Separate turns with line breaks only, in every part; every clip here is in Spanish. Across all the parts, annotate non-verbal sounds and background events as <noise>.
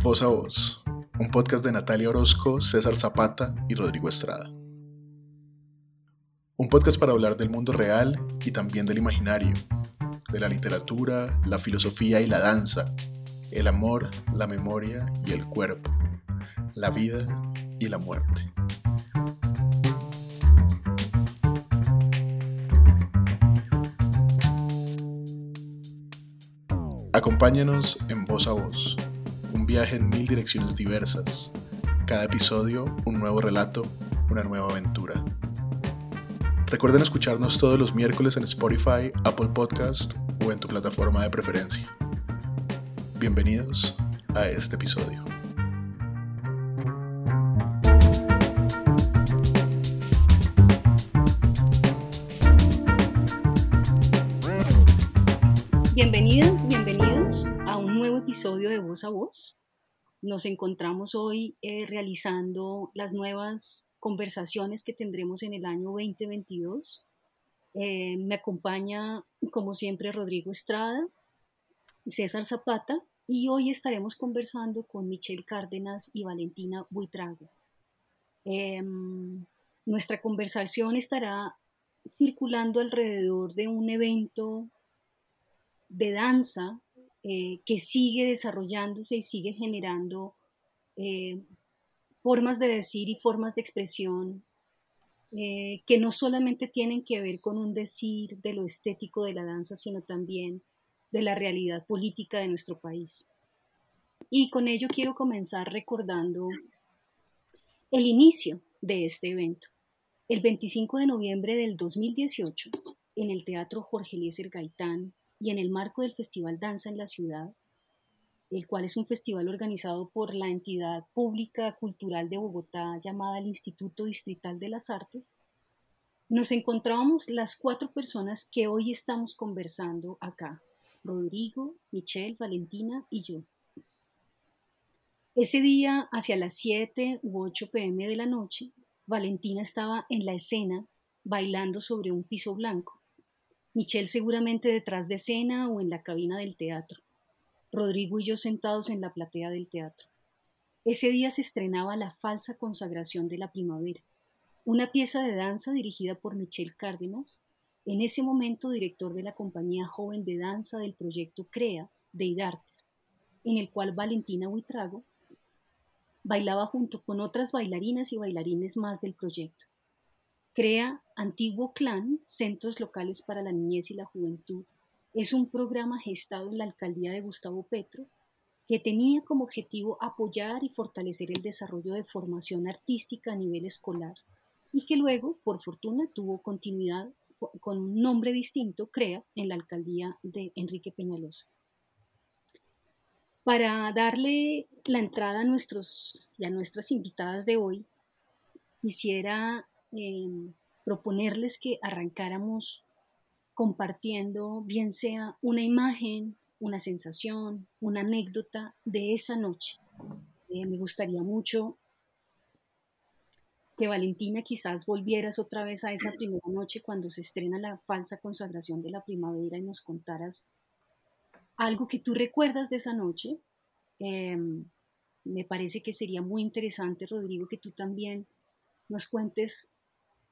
Voz a Voz, un podcast de Natalia Orozco, César Zapata y Rodrigo Estrada. Un podcast para hablar del mundo real y también del imaginario, de la literatura, la filosofía y la danza, el amor, la memoria y el cuerpo, la vida y la muerte. Acompáñanos en Voz a Voz, un viaje en mil direcciones diversas. Cada episodio, un nuevo relato, una nueva aventura. Recuerden escucharnos todos los miércoles en Spotify, Apple Podcast o en tu plataforma de preferencia. Bienvenidos a este episodio.
Nos encontramos hoy eh, realizando las nuevas conversaciones que tendremos en el año 2022. Eh, me acompaña, como siempre, Rodrigo Estrada, César Zapata, y hoy estaremos conversando con Michelle Cárdenas y Valentina Buitrago. Em, nuestra conversación estará circulando alrededor de un evento de danza eh, que sigue desarrollándose y sigue generando eh, formas de decir y formas de expresión eh, que no solamente tienen que ver con un decir de lo estético de la danza, sino también de la realidad política de nuestro país. Y con ello quiero comenzar recordando el inicio de este evento. El 25 de noviembre del 2018, en el Teatro Jorge Eliezer Gaitán y en el marco del Festival Danza en la Ciudad, el cual es un festival organizado por la entidad pública cultural de Bogotá llamada el Instituto Distrital de las Artes, nos encontrábamos las cuatro personas que hoy estamos conversando acá, Rodrigo, Michelle, Valentina y yo. Ese día, hacia las 7 u 8 pm de la noche, Valentina estaba en la escena bailando sobre un piso blanco. Michelle seguramente detrás de escena o en la cabina del teatro. Rodrigo y yo sentados en la platea del teatro. Ese día se estrenaba La falsa consagración de la primavera, una pieza de danza dirigida por Michel Cárdenas, en ese momento director de la compañía joven de danza del proyecto CREA de IDARTES, en el cual Valentina Huitrago bailaba junto con otras bailarinas y bailarines más del proyecto. CREA Antiguo Clan, Centros Locales para la Niñez y la Juventud, es un programa gestado en la alcaldía de Gustavo Petro que tenía como objetivo apoyar y fortalecer el desarrollo de formación artística a nivel escolar y que luego, por fortuna, tuvo continuidad con un nombre distinto, CREA, en la alcaldía de Enrique Peñalosa. Para darle la entrada a nuestros y a nuestras invitadas de hoy, quisiera eh, proponerles que arrancáramos compartiendo bien sea una imagen, una sensación, una anécdota de esa noche. Eh, me gustaría mucho que Valentina quizás volvieras otra vez a esa primera noche cuando se estrena la falsa consagración de la primavera y nos contaras algo que tú recuerdas de esa noche. Em, me parece que sería muy interesante, Rodrigo, que tú también nos cuentes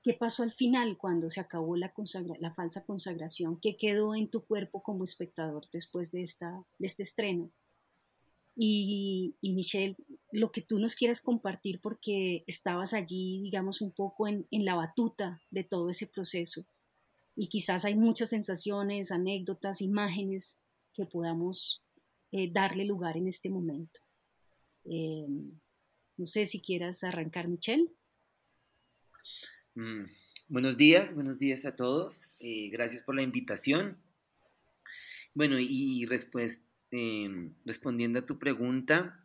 ¿Qué pasó al final cuando se acabó la, falsa consagración? ¿Qué quedó en tu cuerpo como espectador después de, este estreno? Y, y, Michelle, lo que tú nos quieras compartir porque estabas allí, digamos, un poco en, en, la batuta de todo ese proceso. Y quizás hay muchas sensaciones, anécdotas, imágenes que podamos eh, darle lugar en este momento. Eh, no sé si quieras arrancar, Michelle.
Mm, buenos días, buenos días a todos. Eh, gracias por la invitación. Bueno, y, em, respondiendo a tu pregunta,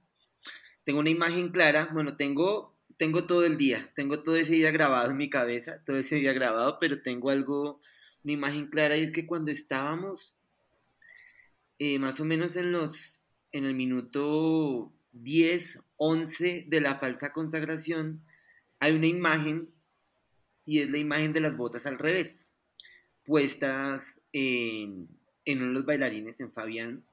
tengo una imagen clara. Bueno, tengo, tengo todo el día, tengo todo ese día grabado en mi cabeza, todo ese día grabado, pero tengo algo, una imagen clara y es que cuando estábamos eh, más o menos en los, en el minuto 10, 11 de la falsa consagración, hay una imagen y es la imagen de las botas al revés, puestas en, uno de los bailarines, en Fabián.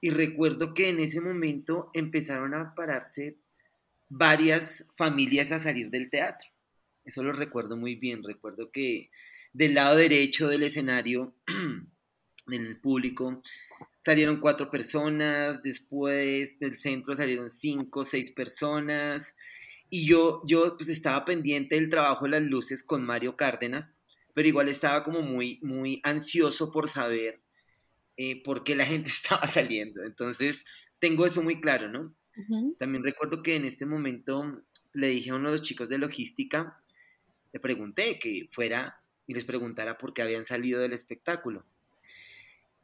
y recuerdo que en ese momento empezaron a pararse varias familias a salir del teatro. Eso lo recuerdo muy bien. Recuerdo que del lado derecho del escenario, <clears throat> en el público, salieron cuatro personas, después del centro salieron cinco, seis personas, y yo, yo pues estaba pendiente del trabajo de las luces con Mario Cárdenas, pero igual estaba como muy, muy ansioso por saber eh, por qué la gente <laughs> estaba saliendo. Entonces, tengo eso muy claro, ¿no? También recuerdo que en este momento le dije a uno de los chicos de logística, le pregunté que fuera y les preguntara por qué habían salido del espectáculo.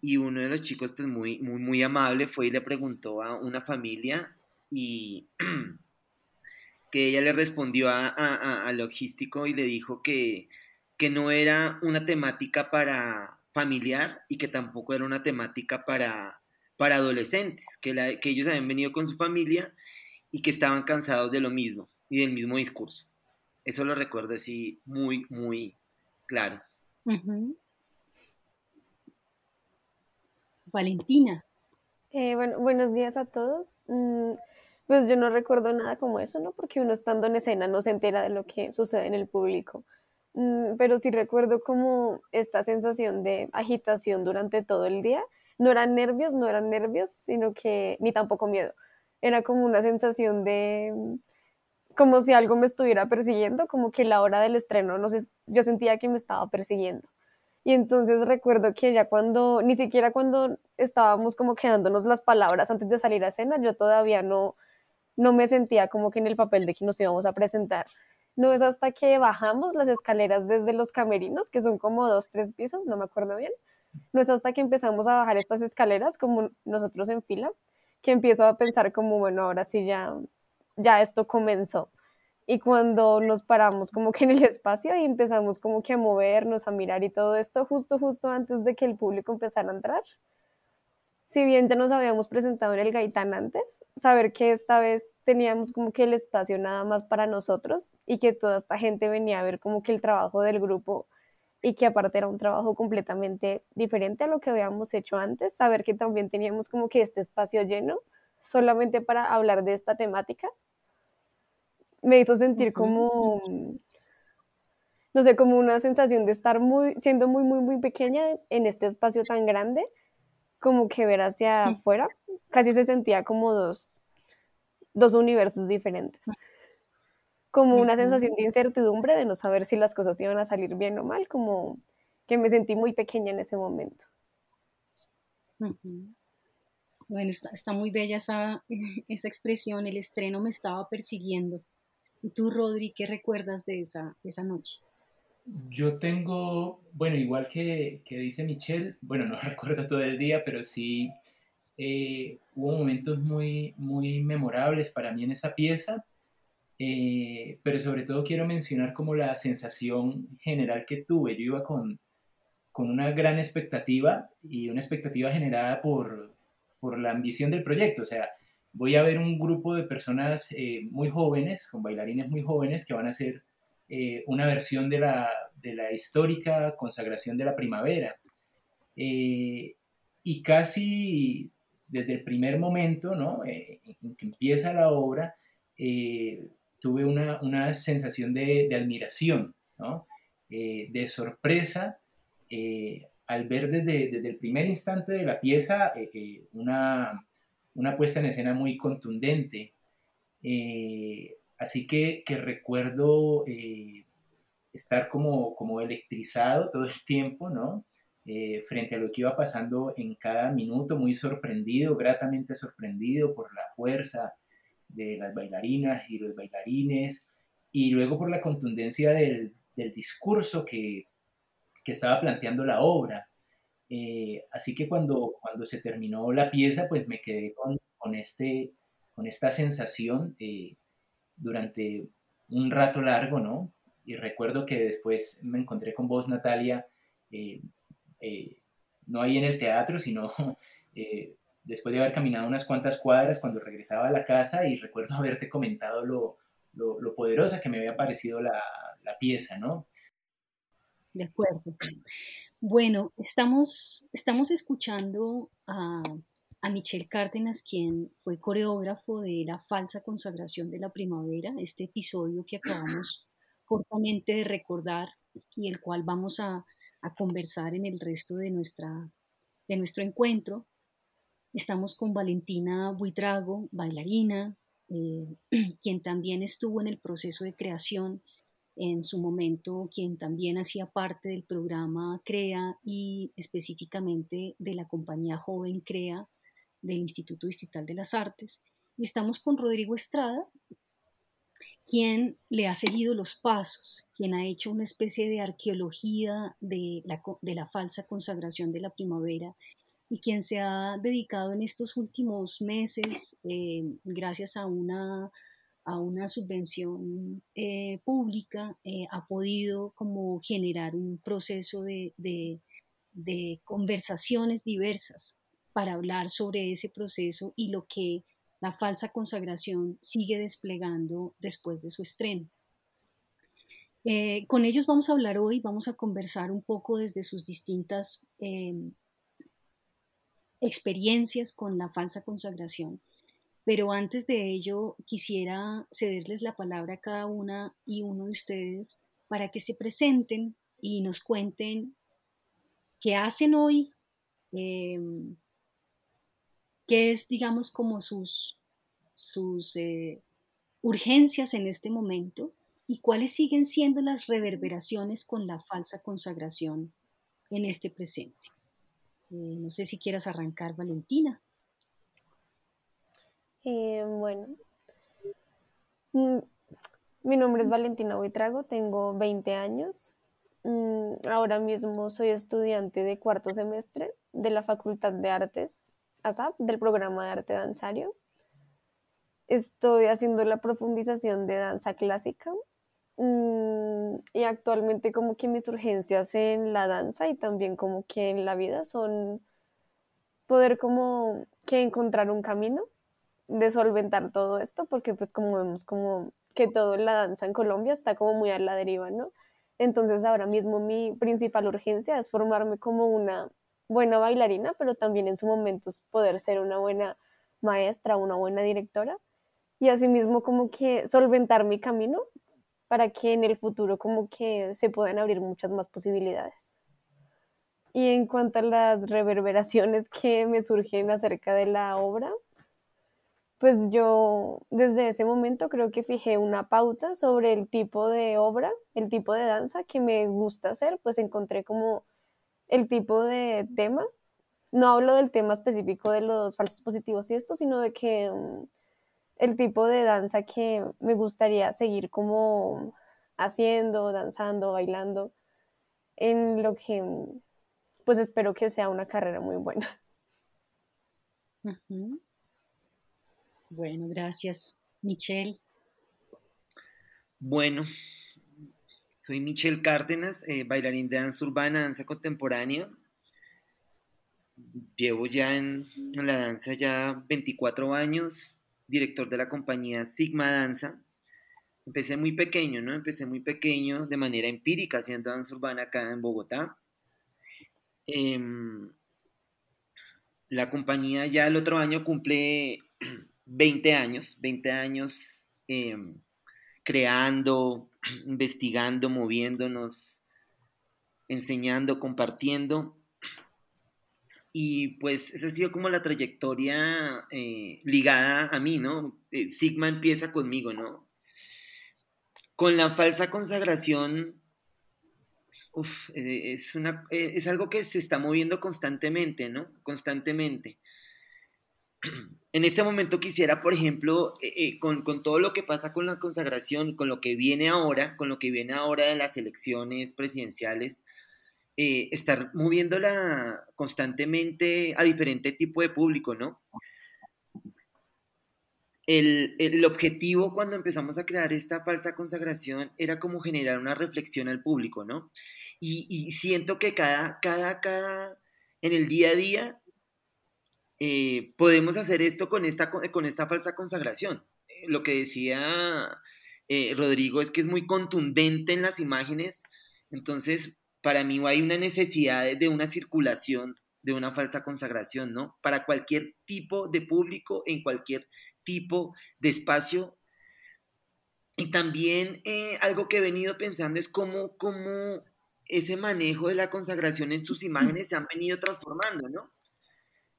Y uno de los chicos, pues muy, muy, muy amable, fue y le preguntó a una familia y <clears throat> que ella le respondió a, logístico y le dijo que, que no era una temática para familiar y que tampoco era una temática para, para adolescentes, que, que ellos habían venido con su familia y que estaban cansados de lo mismo y del mismo discurso. Eso lo recuerdo así muy, muy claro.
Valentina.
Eh, bueno, buenos días a todos. Mm, pues yo no recuerdo nada como eso, ¿no? Porque uno estando en escena no se entera de lo que sucede en el público. Mm, pero sí recuerdo como esta sensación de agitación durante todo el día. No eran nervios, no eran nervios, sino que ni tampoco miedo. Era como una sensación de mm, como si algo me estuviera persiguiendo, como que la hora del estreno, no sé, yo sentía que me estaba persiguiendo. Y entonces recuerdo que ya cuando, ni siquiera cuando estábamos como quedándonos las palabras antes de salir a escena, yo todavía no, no me sentía como que en el papel de que nos íbamos a presentar. No es hasta que bajamos las escaleras desde los camerinos, que son como dos, tres pisos, no me acuerdo bien. No es hasta que empezamos a bajar estas escaleras, como nosotros en fila, que empiezo a pensar como, bueno, ahora sí ya, ya esto comenzó. Y cuando nos paramos como que en el espacio y empezamos como que a movernos, a mirar y todo esto, justo, justo antes de que el público empezara a entrar, si bien ya nos habíamos presentado en el Gaitán antes, saber que esta vez teníamos como que el espacio nada más para nosotros y que toda esta gente venía a ver como que el trabajo del grupo y que aparte era un trabajo completamente diferente a lo que habíamos hecho antes, saber que también teníamos como que este espacio lleno solamente para hablar de esta temática, me hizo sentir como, no sé, como una sensación de estar muy, siendo muy, muy, muy pequeña en este espacio tan grande como que ver hacia afuera, casi se sentía como dos, dos universos diferentes. Como una sensación de incertidumbre, de no saber si las cosas iban a salir bien o mal, como que me sentí muy pequeña en ese momento.
Bueno, está, muy bella esa, <laughs> esa, expresión, el estreno me estaba persiguiendo. ¿Y tú, Rodri, qué recuerdas de esa, de esa noche?
Yo tengo, bueno, igual que, dice Michelle, bueno, no <laughs> recuerdo todo el día, pero sí eh, hubo momentos muy, muy memorables para mí en esa pieza, eh, pero sobre todo quiero mencionar como la sensación general que tuve. Yo iba con, una gran expectativa y una expectativa generada por, por la ambición del proyecto, o sea, voy a ver un grupo de personas eh, muy jóvenes, con bailarines muy jóvenes, que van a ser eh, una versión de la, de la, histórica consagración de la primavera. Eh, y casi desde el primer momento ¿no? Eh, en que empieza la obra, tuve una, una, sensación de, de admiración, ¿no? de sorpresa, al ver desde, desde, el primer instante de la pieza una, una puesta en escena muy contundente. Así que, recuerdo eh, estar como, como electrizado todo el tiempo, ¿no? Eh, frente a lo que iba pasando en cada minuto, muy sorprendido, gratamente sorprendido por la fuerza de las bailarinas y los bailarines, y luego por la contundencia del, discurso que, estaba planteando la obra. Eh, así que cuando, cuando se terminó la pieza, pues me quedé con, este, con esta sensación durante un rato largo, ¿no? Y recuerdo que después me encontré con vos, Natalia, eh, eh, no ahí en el teatro, sino <laughs> eh, después de haber caminado unas cuantas cuadras cuando regresaba a la casa y recuerdo <laughs> haberte comentado lo, lo, poderosa que me había parecido la, la, pieza, ¿no?
De acuerdo. Bueno, estamos, estamos escuchando a a Michel Cárdenas, quien fue coreógrafo de La falsa consagración de la primavera, este episodio que acabamos cortamente de recordar y el cual vamos a, conversar en el resto de, nuestra, de nuestro encuentro. Estamos con Valentina Buitrago, bailarina, eh, <clears throat> quien también estuvo en el proceso de creación en su momento, quien también hacía parte del programa CREA y específicamente de la compañía Joven CREA del Instituto Distrital de las Artes. Y estamos con Rodrigo Estrada, quien le ha seguido los pasos, quien ha hecho una especie de arqueología de la, falsa consagración de la primavera y quien se ha dedicado en estos últimos meses, eh, gracias a una, subvención eh, pública, eh, ha podido como generar un proceso de conversaciones diversas para hablar sobre ese proceso y lo que la falsa consagración sigue desplegando después de su estreno. Eh, con ellos vamos a hablar hoy, vamos a conversar un poco desde sus distintas em, experiencias con la falsa consagración. Pero antes de ello, quisiera cederles la palabra a cada una y uno de ustedes para que se presenten y nos cuenten qué hacen hoy, em, qué es, digamos, como sus, sus eh, urgencias en este momento y cuáles siguen siendo las reverberaciones con la falsa consagración en este presente. Eh, no sé si quieras arrancar, Valentina.
Eh, bueno, mm, mi nombre es Valentina Buitrago, tengo 20 años. Mm, ahora mismo soy estudiante de cuarto semestre de la Facultad de Artes ASAP, del programa de arte danzario. Estoy haciendo la profundización de danza clásica mm, y actualmente como que mis urgencias en la danza y también como que en la vida son poder como que encontrar un camino de solventar todo esto, porque pues como vemos como que todo la danza en Colombia está como muy a la deriva, ¿no? Entonces ahora mismo mi principal urgencia es formarme como una buena bailarina, pero también en su momento poder ser una buena maestra, una buena directora y asimismo como que solventar mi camino para que en el futuro como que se puedan abrir muchas más posibilidades. Y en cuanto a las reverberaciones que me surgen acerca de la obra, pues yo desde ese momento creo que fijé una pauta sobre el tipo de obra, el tipo de danza que me gusta hacer, pues encontré como el tipo de tema. No hablo del tema específico de los falsos positivos y esto, sino de que mm, el tipo de danza que me gustaría seguir como haciendo, danzando, bailando, en lo que mm, pues espero que sea una carrera muy buena.
Bueno, gracias. Michelle.
Bueno, soy Michelle Cárdenas, eh, bailarín de danza urbana, danza contemporánea. Llevo ya en, la danza ya 24 años, director de la compañía Sigma Danza. Empecé muy pequeño, ¿no? Empecé muy pequeño de manera empírica haciendo danza urbana acá en Bogotá. Em, la compañía ya el otro año cumple <clears throat> 20 años, 20 años em, creando, investigando, moviéndonos, enseñando, compartiendo. Y pues esa ha sido como la trayectoria eh, ligada a mí, ¿no? Eh, Sigma empieza conmigo, ¿no? Con la falsa consagración, es, una, es algo que se está moviendo constantemente, ¿no? Constantemente <clears throat> en este momento quisiera, por ejemplo, eh, eh, con, todo lo que pasa con la consagración, con lo que viene ahora, con lo que viene ahora de las elecciones presidenciales, eh, estar moviéndola constantemente a diferente tipo de público, ¿no? El, objetivo cuando empezamos a crear esta falsa consagración era como generar una reflexión al público, ¿no? Y, y siento que cada, cada, cada, en el día a día eh, podemos hacer esto con esta, con esta falsa consagración. Eh, lo que decía eh, Rodrigo es que es muy contundente en las imágenes, entonces para mí hay una necesidad de, una circulación de una falsa consagración, ¿no? Para cualquier tipo de público, en cualquier tipo de espacio. Y también algo que he venido pensando es cómo, cómo ese manejo de la consagración en sus imágenes se han venido transformando, ¿no?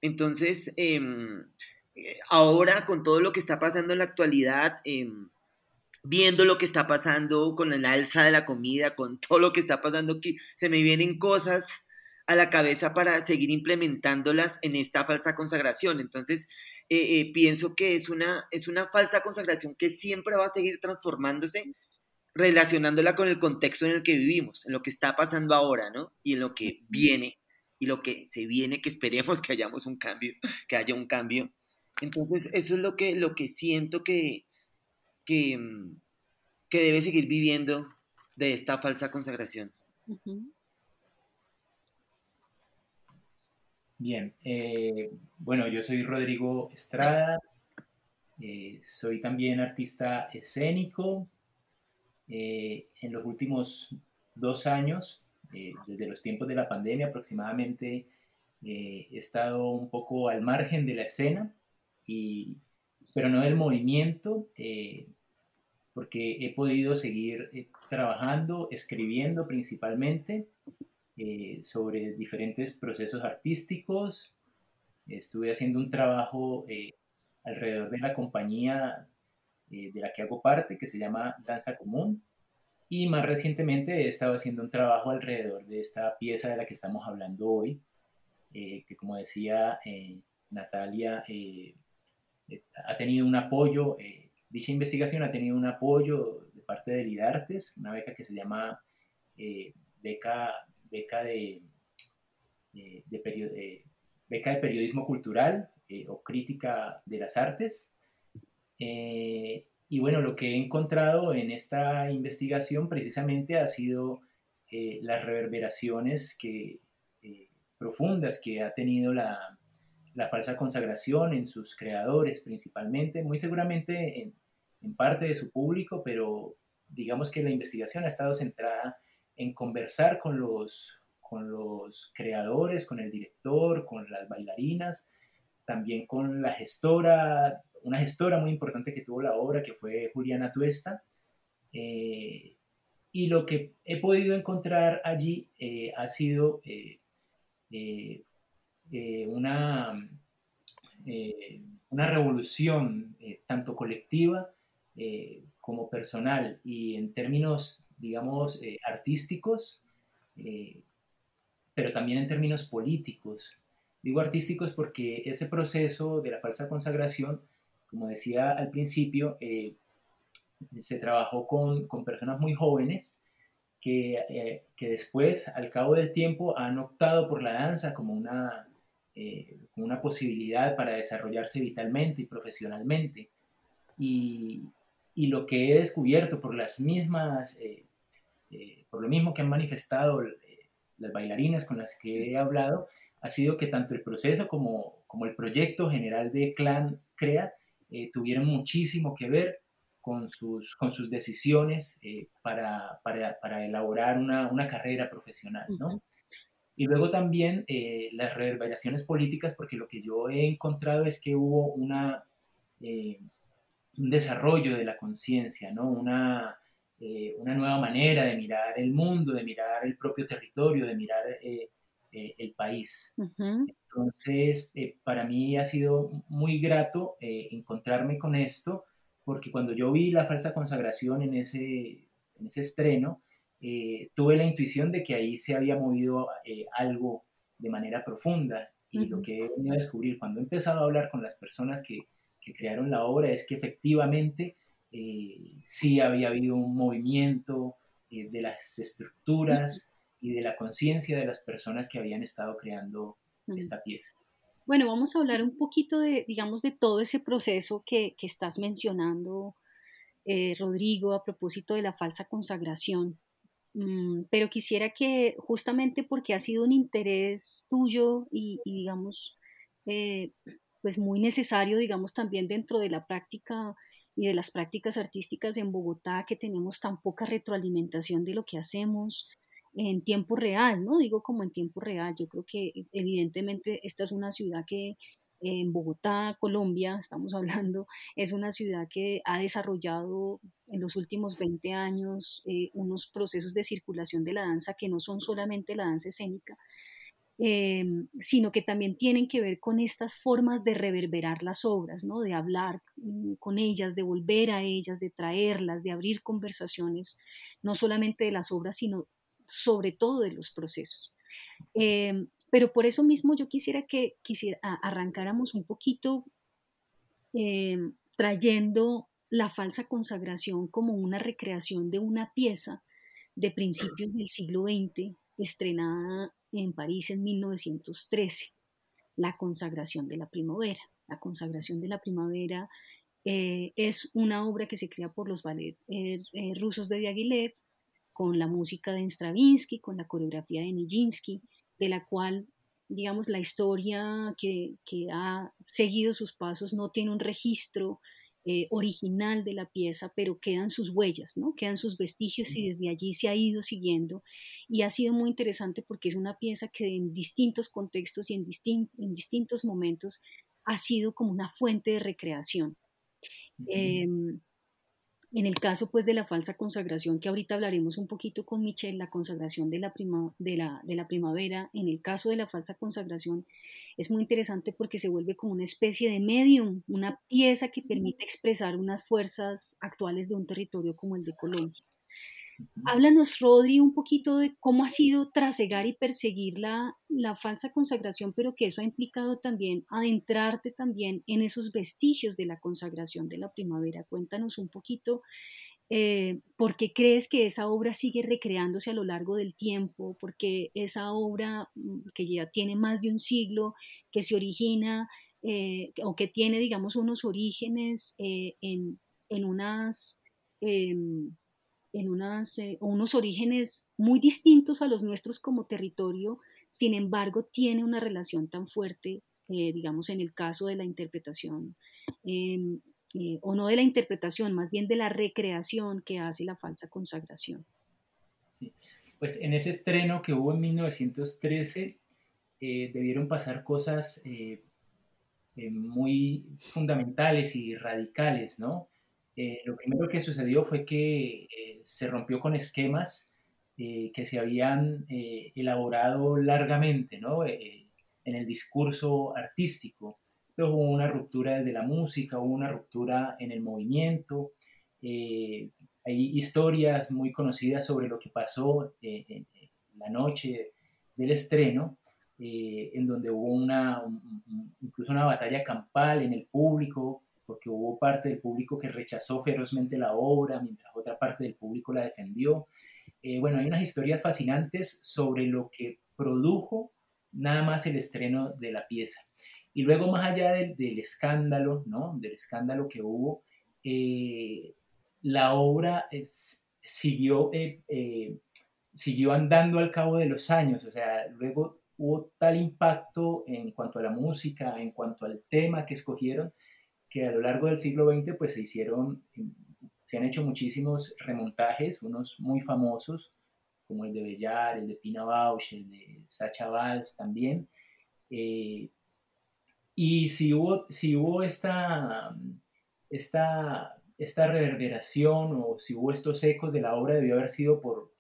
Entonces, em, eh, ahora con todo lo que está pasando en la actualidad, em, viendo lo que está pasando con el alza de la comida, con todo lo que está pasando aquí, se me vienen cosas a la cabeza para seguir implementándolas en esta falsa consagración. Entonces, eh, eh, pienso que es una, es una falsa consagración que siempre va a seguir transformándose, relacionándola con el contexto en el que vivimos, en lo que está pasando ahora, ¿no? Y en lo que viene, y lo que se viene, que esperemos que hayamos un cambio, que haya un cambio. Entonces, eso es lo que, lo que siento que, que, que debe seguir viviendo de esta falsa consagración.
Bien, eh, bueno, yo soy Rodrigo Estrada, eh, soy también artista escénico. Eh, en los últimos dos años, desde los tiempos de la pandemia aproximadamente, he estado un poco al margen de la escena, y, pero no del movimiento, porque he podido seguir trabajando, escribiendo principalmente eh, sobre diferentes procesos artísticos. Estuve haciendo un trabajo eh, alrededor de la compañía eh, de la que hago parte, que se llama Danza Común. Y más recientemente he estado haciendo un trabajo alrededor de esta pieza de la que estamos hablando hoy, que como decía Natalia, ha tenido un apoyo, dicha investigación ha tenido un apoyo de parte de Lidartes, una beca que se llama beca beca de, beca de periodismo cultural eh, o crítica de las artes. Eh, y bueno, lo que he encontrado en esta investigación precisamente ha sido eh, las reverberaciones que, profundas que ha tenido la, la, falsa consagración en sus creadores principalmente, muy seguramente en, en parte de su público, pero digamos que la investigación ha estado centrada en conversar con los, con los creadores, con el director, con las bailarinas, también con la gestora, una gestora muy importante que tuvo la obra, que fue Juliana Tuesta. Eh, y lo que he podido encontrar allí eh, ha sido eh, una, una revolución tanto colectiva como personal y en términos digamos, artísticos, pero también en términos políticos. Digo artísticos porque ese proceso de la falsa consagración, como decía al principio, eh, se trabajó con, con, personas muy jóvenes que, que, después, al cabo del tiempo, han optado por la danza como una, como una posibilidad para desarrollarse vitalmente y profesionalmente. Y, y lo que he descubierto por las mismas eh, por lo mismo que han manifestado eh, las bailarinas con las que he hablado, ha sido que tanto el proceso como, como el proyecto general de Clan CREA eh, tuvieron muchísimo que ver con sus, con sus decisiones para, para, para, elaborar una, una, carrera profesional, ¿no? Y luego también las reverberaciones políticas, porque lo que yo he encontrado es que hubo una, un desarrollo de la conciencia, ¿no? Una, eh, una nueva manera de mirar el mundo, de mirar el propio territorio, de mirar eh, eh, el país. Entonces, para mí ha sido muy grato encontrarme con esto, porque cuando yo vi la falsa consagración en ese, en ese estreno, tuve la intuición de que ahí se había movido algo de manera profunda. Y lo que he venido a descubrir cuando he empezado a hablar con las personas que, que crearon la obra es que efectivamente eh, sí había habido un movimiento eh, de las estructuras y de la conciencia de las personas que habían estado creando esta pieza.
Bueno, vamos a hablar un poquito de, digamos, de todo ese proceso que, que estás mencionando, eh, Rodrigo, a propósito de la falsa consagración. Mm, pero quisiera que, justamente porque ha sido un interés tuyo y, y digamos, pues muy necesario, digamos, también dentro de la práctica y de las prácticas artísticas en Bogotá, que tenemos tan poca retroalimentación de lo que hacemos, en tiempo real, ¿no? Digo como en tiempo real. Yo creo que evidentemente esta es una ciudad que en Bogotá, Colombia, estamos <laughs> hablando, es una ciudad que ha desarrollado en los últimos 20 años eh, unos procesos de circulación de la danza que no son solamente la danza escénica, eh, sino que también tienen que ver con estas formas de reverberar las obras, ¿no? de hablar mm, con ellas, de volver a ellas, de traerlas, de abrir conversaciones, no solamente de las obras, sino sobre todo de los procesos. Eh, pero por eso mismo yo quisiera que quisiera, arrancáramos un poquito eh, trayendo la falsa consagración como una recreación de una pieza de principios del siglo XX, estrenada en París en 1913, La consagración de la primavera. La consagración de la primavera eh, es una obra que se crea por los ballet eh, rusos de Diaghilev, con la música de Stravinsky, con la coreografía de Nijinsky, de la cual, digamos, la historia que, ha seguido sus pasos no tiene un registro eh, original de la pieza, pero quedan sus huellas, ¿no? Quedan sus vestigios y desde allí se ha ido siguiendo. Y ha sido muy interesante porque es una pieza que en distintos contextos y en, en distintos momentos ha sido como una fuente de recreación. En el caso pues de la falsa consagración, que ahorita hablaremos un poquito con Michelle, la consagración de la, de, la, de la primavera, en el caso de la falsa consagración es muy interesante porque se vuelve como una especie de medium, una pieza que permite expresar unas fuerzas actuales de un territorio como el de Colombia. Háblanos, Rodri, un poquito de cómo ha sido trasegar y perseguir la, falsa consagración, pero que eso ha implicado también adentrarte también en esos vestigios de la consagración de la primavera. Cuéntanos un poquito eh, por qué crees que esa obra sigue recreándose a lo largo del tiempo, porque esa obra mm, que ya tiene más de un siglo, que se origina eh, o que tiene, digamos, unos orígenes eh, en, en, unas em, en unas, eh, unos orígenes muy distintos a los nuestros como territorio, sin embargo tiene una relación tan fuerte, eh, digamos, en el caso de la interpretación, em, eh, o no de la interpretación, más bien de la recreación que hace la falsa consagración.
Pues en ese estreno que hubo en 1913, debieron pasar cosas muy fundamentales y radicales, ¿no? Eh, lo primero que sucedió fue que eh, se rompió con esquemas eh, que se habían elaborado largamente ¿no? en el discurso artístico. Entonces hubo una ruptura desde la música, hubo una ruptura en el movimiento. hay historias muy conocidas sobre lo que pasó en la noche del estreno, en donde hubo una, incluso una batalla campal en el público porque hubo parte del público que rechazó ferozmente la obra, mientras otra parte del público la defendió. Eh, bueno, hay unas historias fascinantes sobre lo que produjo nada más el estreno de la pieza. Y luego, más allá del, escándalo, ¿no? Del escándalo que hubo, eh, la obra siguió, eh, siguió andando al cabo de los años, o sea, luego hubo tal impacto en cuanto a la música, en cuanto al tema que escogieron, que a lo largo del siglo XX pues se hicieron, se han hecho muchísimos remontajes, unos muy famosos, como el de Bellar, el de Pina Bausch, el de Sacha Valls también. Eh, y si hubo, si hubo esta, esta, esta reverberación o si hubo estos ecos de la obra, debió haber sido por,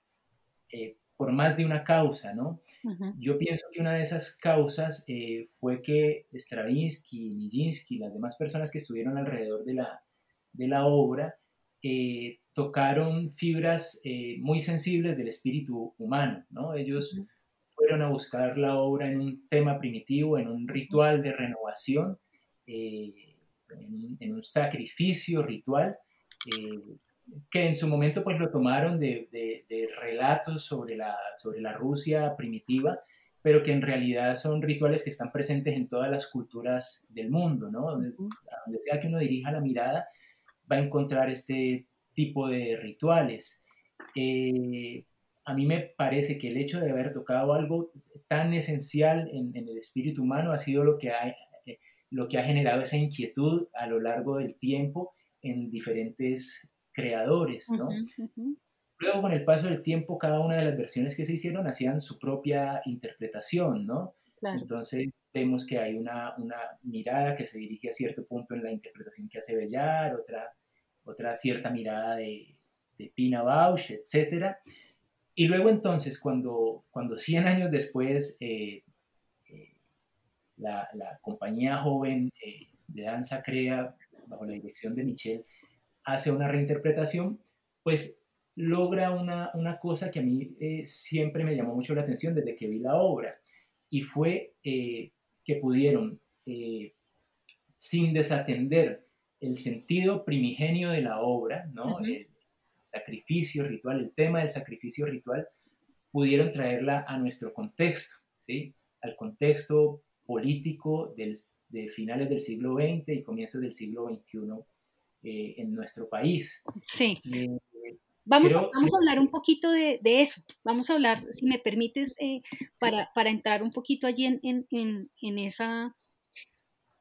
eh, por más de una causa, ¿no? Yo pienso que una de esas causas eh, fue que Stravinsky, Nijinsky, las demás personas que estuvieron alrededor de la, de la obra, eh, tocaron fibras eh, muy sensibles del espíritu humano, ¿no? Ellos fueron a buscar la obra en un tema primitivo, en un ritual de renovación, en, un sacrificio ritual, que en su momento pues lo tomaron de, de, relatos sobre la, sobre la Rusia primitiva, pero que en realidad son rituales que están presentes en todas las culturas del mundo, ¿no? Donde, donde sea que uno dirija la mirada, va a encontrar este tipo de rituales. Eh, a mí me parece que el hecho de haber tocado algo tan esencial en, en el espíritu humano ha sido lo que, ha, eh, lo que ha generado esa inquietud a lo largo del tiempo en diferentes creadores, ¿no? Luego, con el paso del tiempo, cada una de las versiones que se hicieron hacían su propia interpretación, ¿no? Entonces, vemos que hay una, una, mirada que se dirige a cierto punto en la interpretación que hace Bellar, otra, otra cierta mirada de, de Pina Bausch, etc. Y luego entonces, cuando, cuando 100 años después eh, eh, la, la, compañía joven eh, de danza crea, bajo la dirección de Michel, hace una reinterpretación, pues logra una, una cosa que a mí siempre me llamó mucho la atención desde que vi la obra, y fue que pudieron, sin desatender el sentido primigenio de la obra, ¿no? sacrificio ritual, el tema del sacrificio ritual, pudieron traerla a nuestro contexto, ¿sí? al contexto político del, de finales del siglo XX y comienzos del siglo XXI eh, en nuestro país.
Sí. Eh, vamos, a, vamos a hablar un poquito de, de, eso. Vamos a hablar, si me permites, eh, para, para, entrar un poquito allí en, en, en esa,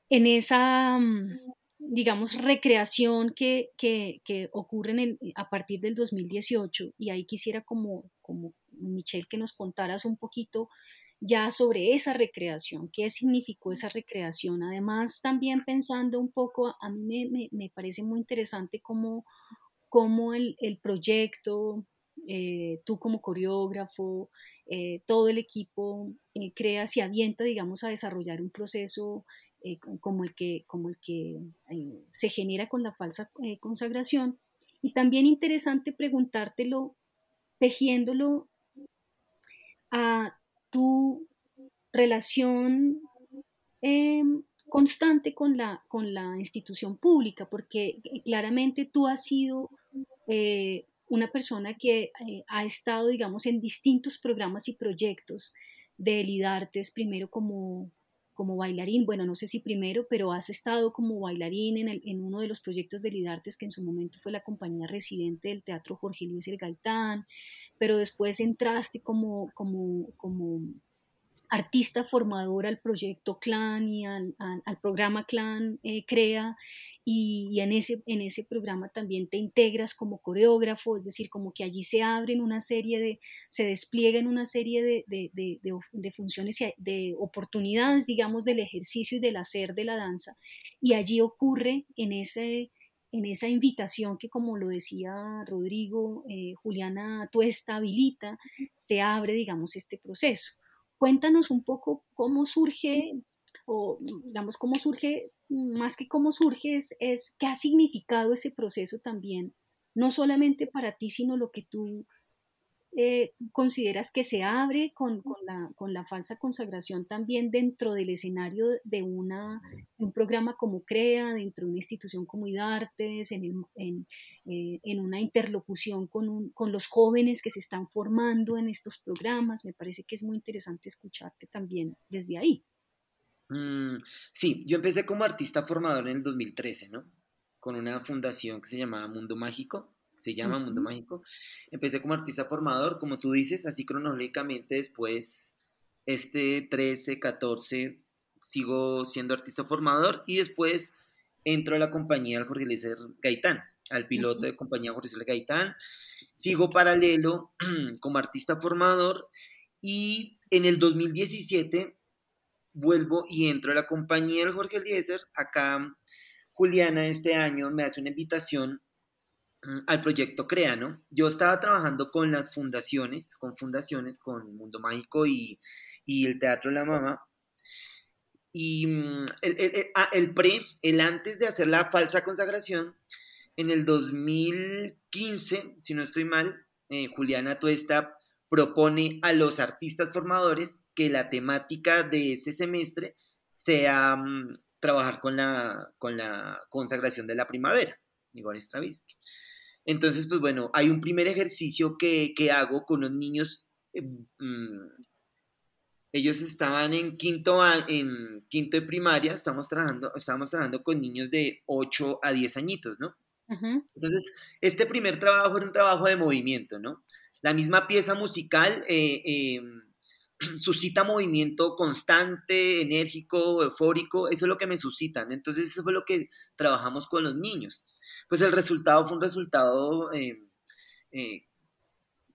en esa mm, digamos, recreación que, que, que ocurre en a partir del 2018 y ahí quisiera como, como Michelle que nos contaras un poquito ya sobre esa recreación, qué significó esa recreación. Además, también pensando un poco, a mí me, me, parece muy interesante cómo, cómo el, el, proyecto, eh, tú como coreógrafo, eh, todo el equipo eh, crea, se avienta, digamos, a desarrollar un proceso eh, como el que, como el que eh, se genera con la falsa eh, consagración. Y también interesante preguntártelo, tejiéndolo a tu relación em, constante con la, con la institución pública, porque claramente tú has sido una persona que ha estado, digamos, en distintos programas y proyectos de Lidartes, primero como como bailarín, bueno, no sé si primero, pero has estado como bailarín en, en uno de los proyectos de Lidartes, que en su momento fue la compañía residente del Teatro Jorge Luis El Gaitán, pero después entraste como, como, como artista formador al proyecto Clan y al, programa Clan eh, Crea y, en, ese, en ese programa también te integras como coreógrafo, es decir, como que allí se abren una serie de, se despliegan una serie de, de, de, de funciones y de oportunidades, digamos, del ejercicio y del hacer de la danza y allí ocurre en ese en esa invitación que, como lo decía Rodrigo, eh, Juliana Tuesta habilita, se abre, digamos, este proceso. Cuéntanos un poco cómo surge, o digamos, cómo surge, más que cómo surge, es, es qué ha significado ese proceso también, no solamente para ti, sino lo que tú eh, consideras que se abre con, la, falsa consagración también dentro del escenario de, una, un programa como CREA, dentro de una institución como IDARTES, en, eh, en, una interlocución con, con, los jóvenes que se están formando en estos programas? Me parece que es muy interesante escucharte también desde ahí.
Mm, sí, yo empecé como artista formador en el 2013, ¿no? Con una fundación que se llamaba Mundo Mágico se llama Mundo Mágico. Empecé como artista formador, como tú dices, así cronológicamente después, este 13, 14, sigo siendo artista formador y después entro a la compañía del Jorge Luis Gaitán, al piloto de compañía Jorge Luis Gaitán. Sigo paralelo <clears throat> como artista formador y en el 2017 vuelvo y entro a la compañía del Jorge Eliezer. Acá Juliana este año me hace una invitación al proyecto CREA, ¿no? Yo estaba trabajando con las fundaciones, con fundaciones, con Mundo Mágico y, el Teatro La Mama. Y mm, ah, el, pre, el antes de hacer la falsa consagración, en el 2015, si no estoy mal, eh, Juliana Tuesta propone a los artistas formadores que la temática de ese semestre sea mm, trabajar con la, con la consagración de la primavera, Igor Stravinsky. Entonces, pues bueno, hay un primer ejercicio que, hago con los niños. Eh, mm, ellos estaban en quinto, en quinto de primaria, estamos trabajando, estamos trabajando con niños de 8 a 10 añitos, ¿no? Entonces, este primer trabajo era un trabajo de movimiento, ¿no? La misma pieza musical eh, em, <clears throat> suscita movimiento constante, enérgico, eufórico, eso es lo que me suscitan. Entonces, eso fue lo que trabajamos con los niños pues el resultado fue un resultado eh, eh,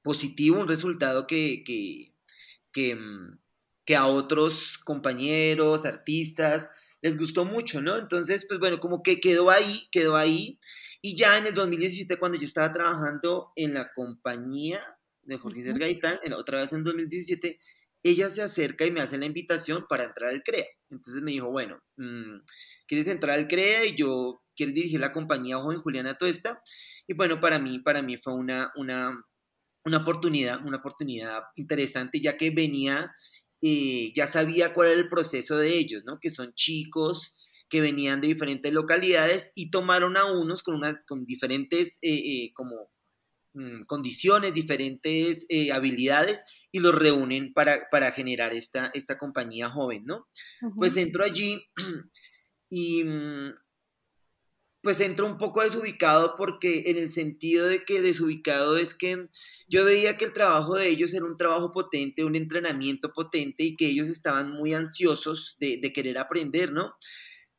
positivo, un resultado que, que, mm, que, a otros compañeros, artistas, les gustó mucho, ¿no? Entonces, pues bueno, como que quedó ahí, quedó ahí. Y ya en el 2017, cuando yo estaba trabajando en la compañía de Jorge uh Gaitán, otra vez en 2017, ella se acerca y me hace la invitación para entrar al CREA. Entonces me dijo, bueno, mm, ¿quieres entrar al CREA? Y yo, quiero dirigir la compañía Joven Juliana Tuesta? Y bueno, para mí, para mí fue una, una, una oportunidad, una oportunidad interesante, ya que venía, eh, ya sabía cuál era el proceso de ellos, ¿no? Que son chicos que venían de diferentes localidades y tomaron a unos con, unas, con diferentes eh, eh, como, mm, condiciones, diferentes habilidades y los reúnen para, para generar esta, esta compañía joven, ¿no? Pues entro allí <clears throat> y mm, pues entro un poco desubicado porque en el sentido de que desubicado es que yo veía que el trabajo de ellos era un trabajo potente, un entrenamiento potente y que ellos estaban muy ansiosos de, querer aprender, ¿no?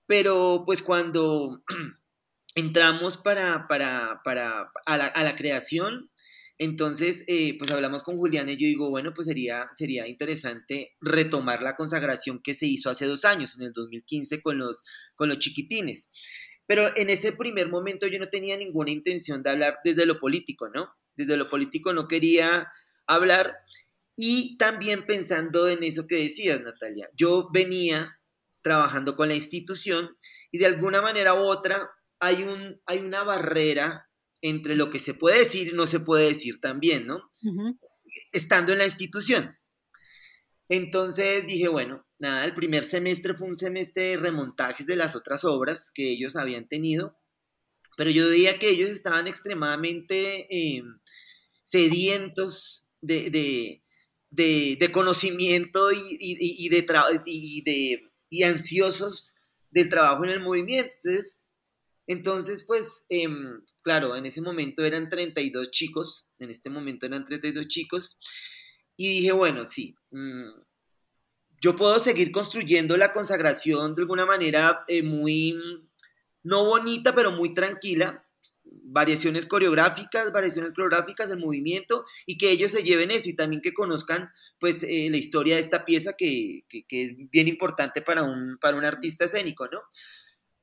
Pero pues cuando <clears throat> entramos para, para, para a, la, creación, entonces, eh, pues hablamos con Julián y yo digo, bueno, pues sería, sería interesante retomar la consagración que se hizo hace dos años, en el 2015, con los, con los chiquitines. Pero en ese primer momento yo no tenía ninguna intención de hablar desde lo político, ¿no? Desde lo político no quería hablar y también pensando en eso que decías, Natalia. Yo venía trabajando con la institución y de alguna manera u otra hay, un, hay una barrera entre lo que se puede decir y no se puede decir también, ¿no? Estando en la institución. Entonces dije, bueno, nada, el primer semestre fue un semestre de remontajes de las otras obras que ellos habían tenido, pero yo veía que ellos estaban extremadamente eh, sedientos de, conocimiento y, de y, ansiosos del trabajo en el movimiento. Entonces, entonces pues, em, claro, en ese momento eran 32 chicos, en este momento eran 32 chicos, y dije, bueno, sí, mm, yo puedo seguir construyendo la consagración de alguna manera eh, muy, no bonita, pero muy tranquila, variaciones coreográficas, variaciones coreográficas del movimiento y que ellos se lleven eso y también que conozcan pues eh, la historia de esta pieza que, que, es bien importante para un, para un artista escénico, ¿no?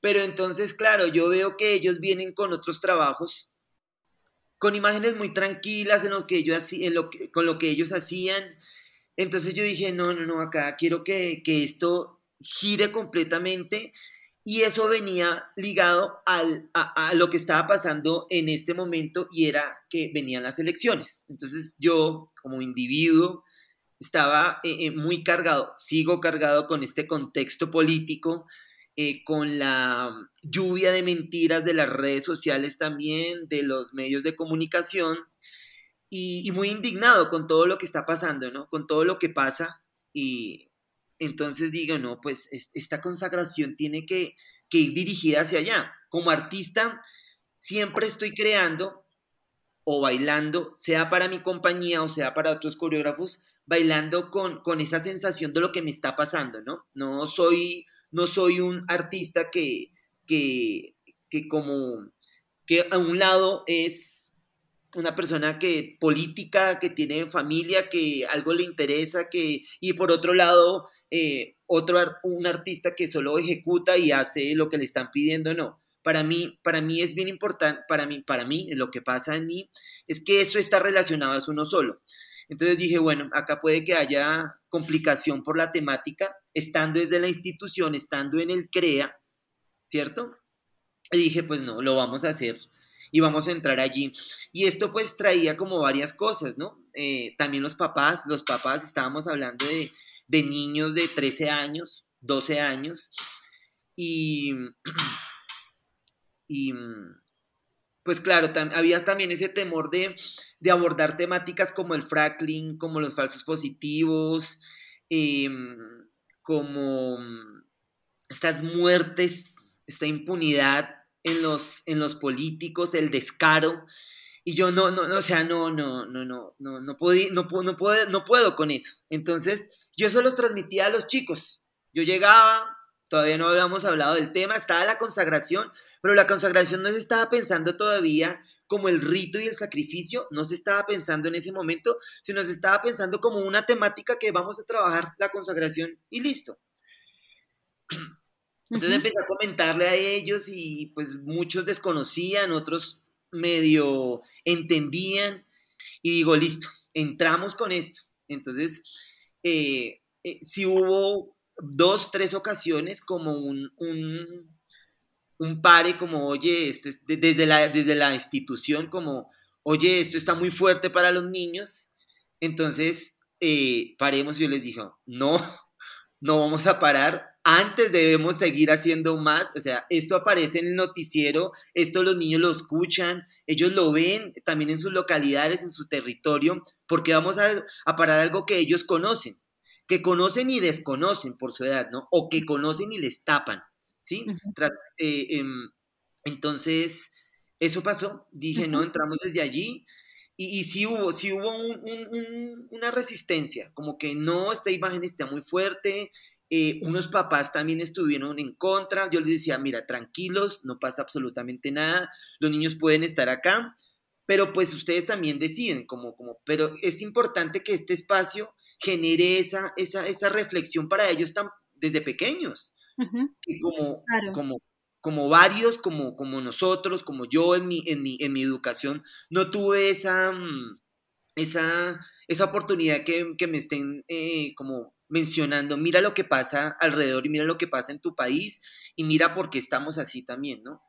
Pero entonces, claro, yo veo que ellos vienen con otros trabajos con imágenes muy tranquilas en los que ellos, en lo con lo que ellos hacían. Entonces yo dije, no, no, no, acá quiero que, que esto gire completamente y eso venía ligado al, a, a, lo que estaba pasando en este momento y era que venían las elecciones. Entonces yo como individuo estaba eh, eh, muy cargado, sigo cargado con este contexto político eh, con la lluvia de mentiras de las redes sociales también, de los medios de comunicación, y, muy indignado con todo lo que está pasando, ¿no? Con todo lo que pasa. Y entonces digo, no, pues esta consagración tiene que, ir dirigida hacia allá. Como artista, siempre estoy creando o bailando, sea para mi compañía o sea para otros coreógrafos, bailando con esa sensación de lo que me está pasando, ¿no? No soy no soy un artista que, que, como que a un lado es una persona que política, que tiene familia, que algo le interesa, que, y por otro lado, eh, otro, un artista que solo ejecuta y hace lo que le están pidiendo, no. Para mí, para mí es bien importante, para mí, para mí, lo que pasa en mí, es que eso está relacionado, es uno solo. Entonces dije, bueno, acá puede que haya complicación por la temática, estando desde la institución, estando en el CREA, ¿cierto? Y dije, pues no, lo vamos a hacer y vamos a entrar allí. Y esto pues traía como varias cosas, ¿no? Eh, también los papás, los papás, estábamos hablando de, de niños de 13 años, 12 años, y, y pues claro, había también ese temor de, abordar temáticas como el fracking, como los falsos positivos, em, como estas muertes, esta impunidad en los, en los políticos, el descaro. Y yo no, no, no, o sea, no, no, no, no, no, no, podí, no, no, puedo, no puedo con eso. Entonces, yo solo transmitía a los chicos. Yo llegaba, todavía no habíamos hablado del tema, estaba la consagración, pero la consagración no se estaba pensando todavía como el rito y el sacrificio, no se estaba pensando en ese momento, sino se estaba pensando como una temática que vamos a trabajar la consagración y listo. <clears throat> Entonces empecé a comentarle a ellos y pues muchos desconocían, otros medio entendían y digo, listo, entramos con esto. Entonces, eh, eh, si hubo dos, tres ocasiones como un, un, pare, como, oye, esto es desde, la, desde la institución, como, oye, esto está muy fuerte para los niños, entonces eh, paremos yo les dije, no, <laughs> no vamos a parar, antes debemos seguir haciendo más, o sea, esto aparece en el noticiero, esto los niños lo escuchan, ellos lo ven también en sus localidades, en su territorio, porque vamos a, parar algo que ellos conocen, que conocen y desconocen por su edad, ¿no? O que conocen y les tapan, ¿sí? Tras, eh, em, entonces, eso pasó, dije, no, entramos desde allí, y, y, sí hubo, sí hubo una resistencia, como que no, esta imagen está muy fuerte, eh, unos papás también estuvieron en contra. Yo les decía, mira, tranquilos, no pasa absolutamente nada, los niños pueden estar acá, pero pues ustedes también deciden, como, como, pero es importante que este espacio genere esa, esa, esa reflexión para ellos tan, desde pequeños. Y como, como, como varios, como, como nosotros, como yo en mi, en mi, en mi educación, no tuve esa, mm, esa, esa oportunidad que, que me estén eh, como mencionando, mira lo que pasa alrededor y mira lo que pasa en tu país y mira por qué estamos así también, ¿no?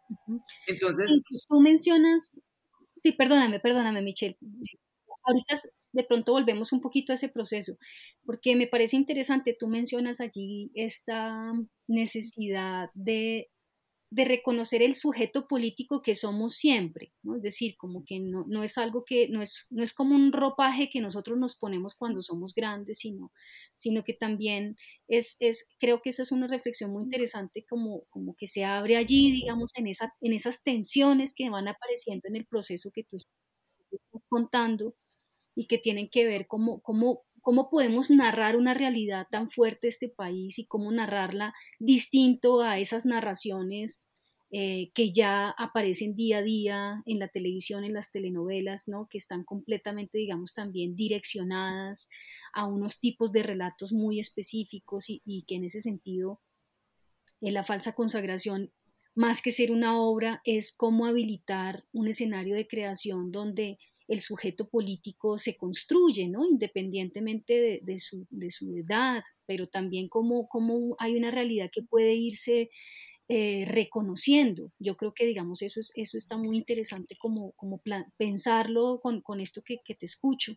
Entonces... tú mencionas, sí, perdóname, perdóname, Michelle. Ahorita de pronto volvemos un poquito a ese proceso, porque me parece interesante, tú mencionas allí esta necesidad de de reconocer el sujeto político que somos siempre, ¿no? Es decir, como que no, no, es algo que, no es, no es como un ropaje que nosotros nos ponemos cuando somos grandes, sino, sino que también es, es, creo que esa es una reflexión muy interesante como, como que se abre allí, digamos, en, esa, en esas tensiones que van apareciendo en el proceso que tú estás contando y que tienen que ver como, como cómo podemos narrar una realidad tan fuerte este país y cómo narrarla distinto a esas narraciones eh, que ya aparecen día a día en la televisión, en las telenovelas, ¿no? que están completamente, digamos, también direccionadas a unos tipos de relatos muy específicos y, que en ese sentido eh, la falsa consagración, más que ser una obra, es cómo habilitar un escenario de creación donde el sujeto político se construye, ¿no? Independientemente de, su, edad, pero también como, hay una realidad que puede irse eh, reconociendo. Yo creo que, digamos, eso, es, eso está muy interesante como, como pensarlo con, esto que, te escucho.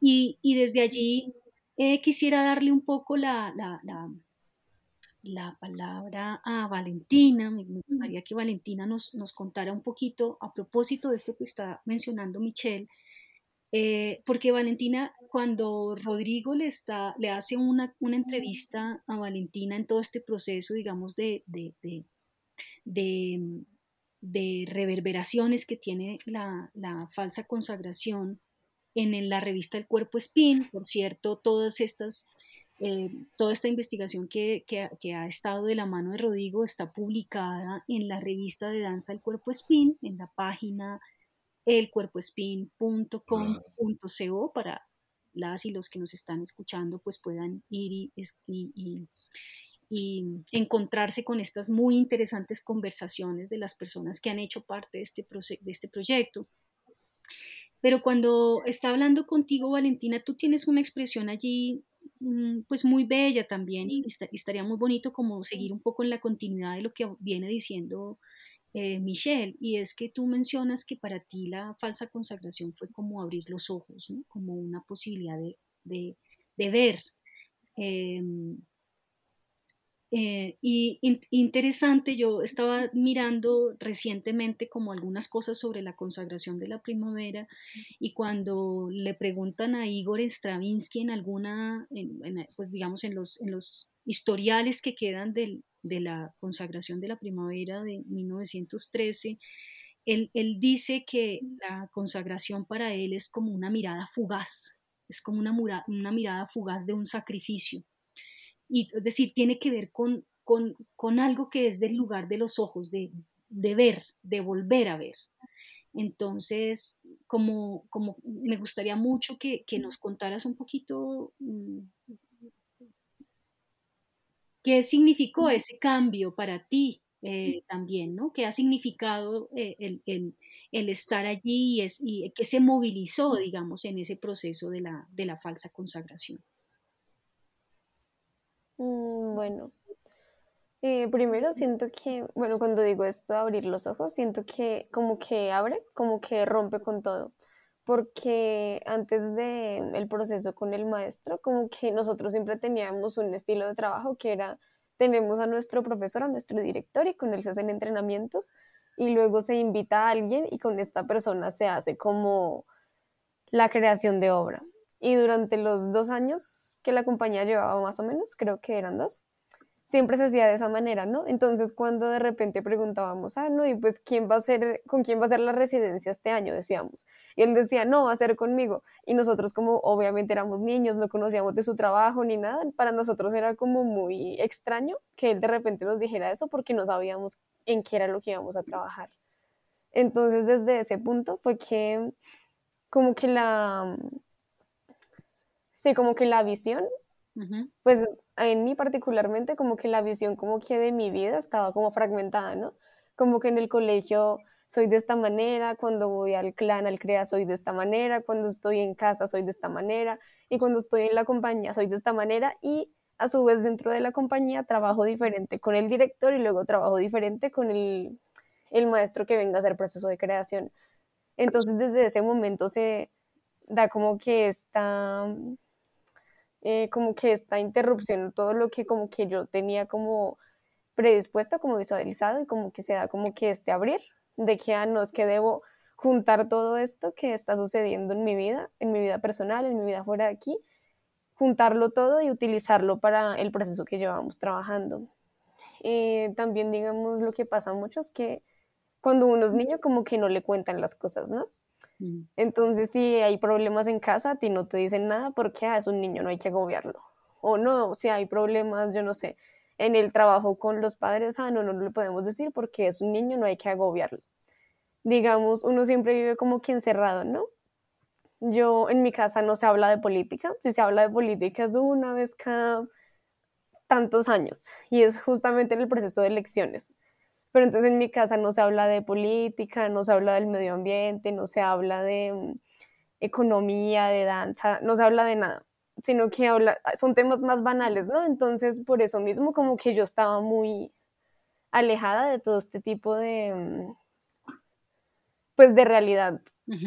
Y, desde allí eh, quisiera darle un poco la, la palabra a Valentina. Me gustaría que Valentina nos, nos, contara un poquito a propósito de esto que está mencionando Michelle, eh, porque Valentina, cuando Rodrigo le, está, le hace una, una, entrevista a Valentina en todo este proceso, digamos, de, de, de, de reverberaciones que tiene la, la falsa consagración en, la revista El Cuerpo Spin, por cierto, todas estas eh, toda esta investigación que, ha estado de la mano de Rodrigo está publicada en la revista de danza El Cuerpo Spin, en la página elcuerpospin.com.co para las y los que nos están escuchando pues puedan ir y, encontrarse con estas muy interesantes conversaciones de las personas que han hecho parte de este, de este proyecto. Pero cuando está hablando contigo, Valentina, tú tienes una expresión allí pues muy bella también y, estaría muy bonito como seguir un poco en la continuidad de lo que viene diciendo eh, Michelle. Y es que tú mencionas que para ti la falsa consagración fue como abrir los ojos, como una posibilidad de, ver. Em, eh, y interesante, yo estaba mirando recientemente como algunas cosas sobre la consagración de la primavera y cuando le preguntan a Igor Stravinsky en alguna, pues digamos en los, en los historiales que quedan de la consagración de la primavera de 1913, él, él dice que la consagración para él es como una mirada fugaz, es como una mirada fugaz de un sacrificio y es decir, tiene que ver con, con, con, algo que es del lugar de los ojos, de, de ver, de volver a ver. Entonces, como, como me gustaría mucho que, que nos contaras un poquito mm, qué significó ese cambio para ti eh, también, ¿no? ¿Qué ha significado eh, el, el, el, estar allí y, es, y qué se movilizó, digamos, en ese proceso de la, de la falsa consagración?
Mm, bueno, eh, primero siento que, bueno, cuando digo esto, abrir los ojos, siento que como que abre, como que rompe con todo, porque antes del el proceso con el maestro, como que nosotros siempre teníamos un estilo de trabajo que era, tenemos a nuestro profesor, a nuestro director y con él se hacen entrenamientos y luego se invita a alguien y con esta persona se hace como la creación de obra. Y durante los dos años que la compañía llevaba más o menos, creo que eran dos, siempre se hacía de esa manera, ¿no? Entonces, cuando de repente preguntábamos, ah, no, y pues, ¿quién va a ser, con quién va a ser la residencia este año? Decíamos. Y él decía, no, va a ser conmigo. Y nosotros, como obviamente éramos niños, no conocíamos de su trabajo ni nada, para nosotros era como muy extraño que él de repente nos dijera eso porque no sabíamos en qué era lo que íbamos a trabajar. Entonces, desde ese punto fue que, como que la, sí, como que la visión, pues en mí particularmente como que la visión como que de mi vida estaba como fragmentada, ¿no? Como que en el colegio soy de esta manera, cuando voy al clan, al CREA soy de esta manera, cuando estoy en casa soy de esta manera y cuando estoy en la compañía soy de esta manera y a su vez dentro de la compañía trabajo diferente con el director y luego trabajo diferente con el, el maestro que venga a hacer proceso de creación. Entonces desde ese momento se da como que esta eh, como que esta interrupción, todo lo que como que yo tenía como predispuesto, como visualizado y como que se da como que este abrir, de que ah, es que debo juntar todo esto que está sucediendo en mi vida, en mi vida personal, en mi vida fuera de aquí, juntarlo todo y utilizarlo para el proceso que llevamos trabajando. Eh, también digamos lo que pasa mucho es que cuando uno es niño como que no le cuentan las cosas, ¿no? Mm. Entonces, si hay problemas en casa, a ti no te dicen nada porque ah, es un niño, no hay que agobiarlo. O no, si hay problemas, yo no sé, en el trabajo con los padres, ah, no, no, le podemos decir porque es un niño, no hay que agobiarlo. Digamos, uno siempre vive como que encerrado, ¿no? Yo en mi casa no se habla de política, si se habla de política es una vez cada tantos años y es justamente en el proceso de elecciones pero entonces en mi casa no se habla de política, no se habla del medio ambiente, no se habla de mm, economía, de danza, no se habla de nada, sino que habla, son temas más banales, ¿no? Entonces por eso mismo como que yo estaba muy alejada de todo este tipo de, mm, pues de realidad,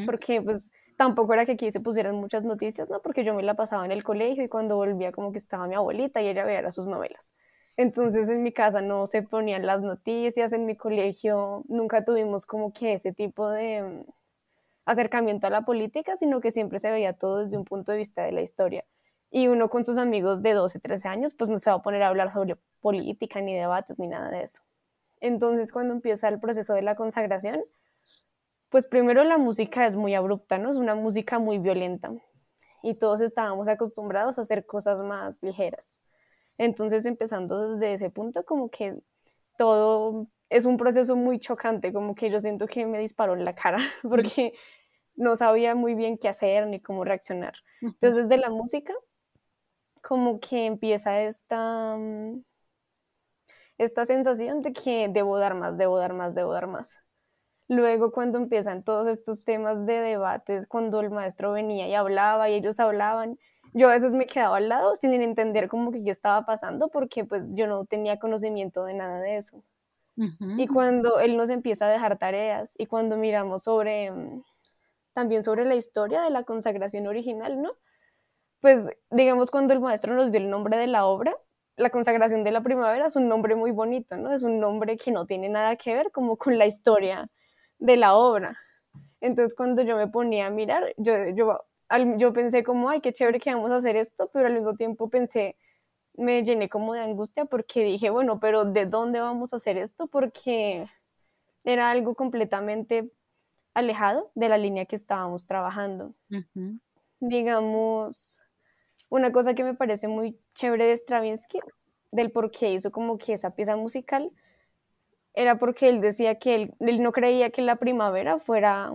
porque pues tampoco era que aquí se pusieran muchas noticias, ¿no? Porque yo me la pasaba en el colegio y cuando volvía como que estaba mi abuelita y ella veía sus novelas. Entonces en mi casa no se ponían las noticias, en mi colegio nunca tuvimos como que ese tipo de mm, acercamiento a la política, sino que siempre se veía todo desde un punto de vista de la historia. Y uno con sus amigos de 12, 13 años, pues no se va a poner a hablar sobre política, ni debates, ni nada de eso. Entonces cuando empieza el proceso de la consagración, pues primero la música es muy abrupta, ¿no? Es una música muy violenta. Y todos estábamos acostumbrados a hacer cosas más ligeras. Entonces, empezando desde ese punto, como que todo es un proceso muy chocante, como que yo siento que me disparó en la cara, <laughs> porque no sabía muy bien qué hacer ni cómo reaccionar. Entonces, desde la música, como que empieza esta, mm, esta sensación de que debo dar más, debo dar más, debo dar más. Luego, cuando empiezan todos estos temas de debates, cuando el maestro venía y hablaba y ellos hablaban, yo a veces me quedaba al lado sin entender como que qué estaba pasando porque pues yo no tenía conocimiento de nada de eso. Y cuando él nos empieza a dejar tareas y cuando miramos sobre, mm, también sobre la historia de la consagración original, ¿no? Pues digamos cuando el maestro nos dio el nombre de la obra, la consagración de la primavera es un nombre muy bonito, ¿no? Es un nombre que no tiene nada que ver como con la historia de la obra. Entonces cuando yo me ponía a mirar, yo, yo yo pensé como, ay, qué chévere que vamos a hacer esto, pero al mismo tiempo pensé, me llené como de angustia porque dije, bueno, pero ¿de dónde vamos a hacer esto? Porque era algo completamente alejado de la línea que estábamos trabajando. Digamos, una cosa que me parece muy chévere de Stravinsky del por qué hizo como que esa pieza musical era porque él decía que él, él no creía que la primavera fuera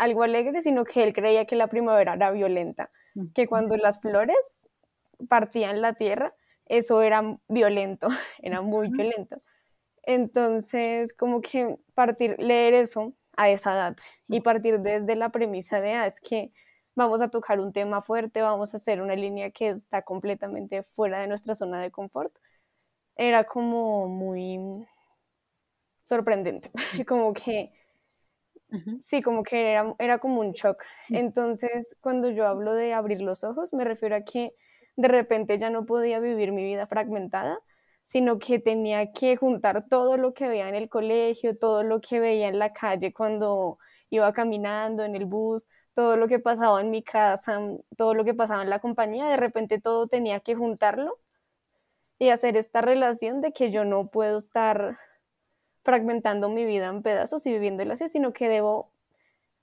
algo alegre, sino que él creía que la primavera era violenta, que cuando las flores partían la tierra, eso era violento, <laughs> era muy violento. Entonces, como que partir, leer eso a esa edad y partir desde la premisa de, ah, es que vamos a tocar un tema fuerte, vamos a hacer una línea que está completamente fuera de nuestra zona de confort, era como muy sorprendente, <laughs> como que, sí, como que era, era como un shock. Entonces, cuando yo hablo de abrir los ojos, me refiero a que de repente ya no podía vivir mi vida fragmentada, sino que tenía que juntar todo lo que veía en el colegio, todo lo que veía en la calle cuando iba caminando, en el bus, todo lo que pasaba en mi casa, todo lo que pasaba en la compañía, de repente todo tenía que juntarlo y hacer esta relación de que yo no puedo estar fragmentando mi vida en pedazos y viviéndola así, sino que debo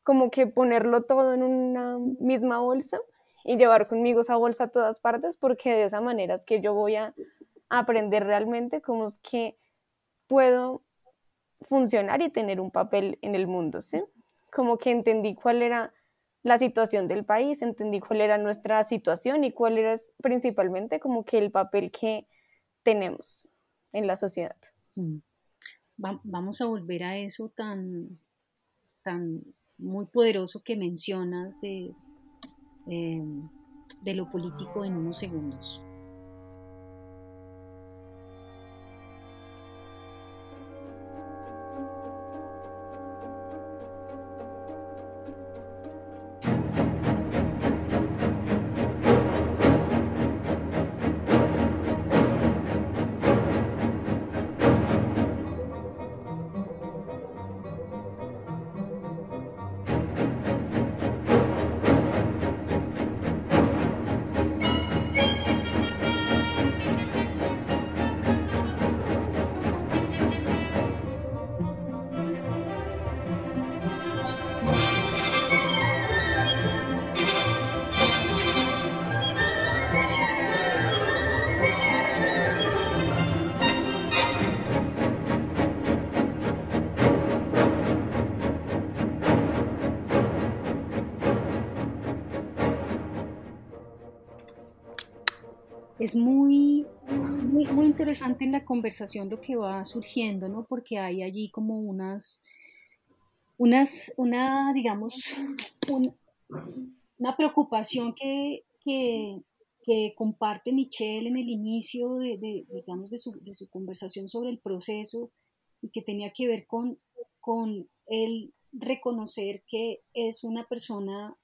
como que ponerlo todo en una misma bolsa y llevar conmigo esa bolsa a todas partes, porque de esa manera es que yo voy a aprender realmente cómo es que puedo funcionar y tener un papel en el mundo, ¿sí? Como que entendí cuál era la situación del país, entendí cuál era nuestra situación y cuál era principalmente como que el papel que tenemos en la sociedad. Mm.
Vamos a volver a eso tan, tan muy poderoso que mencionas de, eh, de lo político en unos segundos. Es muy, muy, interesante en la conversación lo que va surgiendo, ¿no? Porque hay allí como unas, unas, una, digamos, una preocupación que, que, comparte Michelle en el inicio de, digamos, de su, de su, conversación sobre el proceso y que tenía que ver con, con el reconocer que es una persona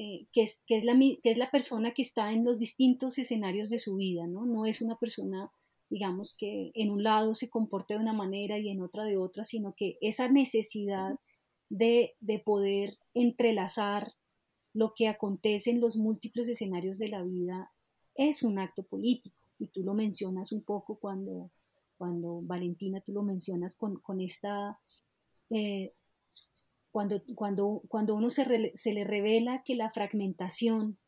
eh, que, es, que, es la, que es la persona que está en los distintos escenarios de su vida, ¿no? No es una persona, digamos, que en un lado se comporte de una manera y en otra de otra, sino que esa necesidad de, de poder entrelazar lo que acontece en los múltiples escenarios de la vida es un acto político. Y tú lo mencionas un poco cuando, cuando Valentina, tú lo mencionas con, con esta eh, cuando, cuando, cuando uno se, se, le revela que la fragmentación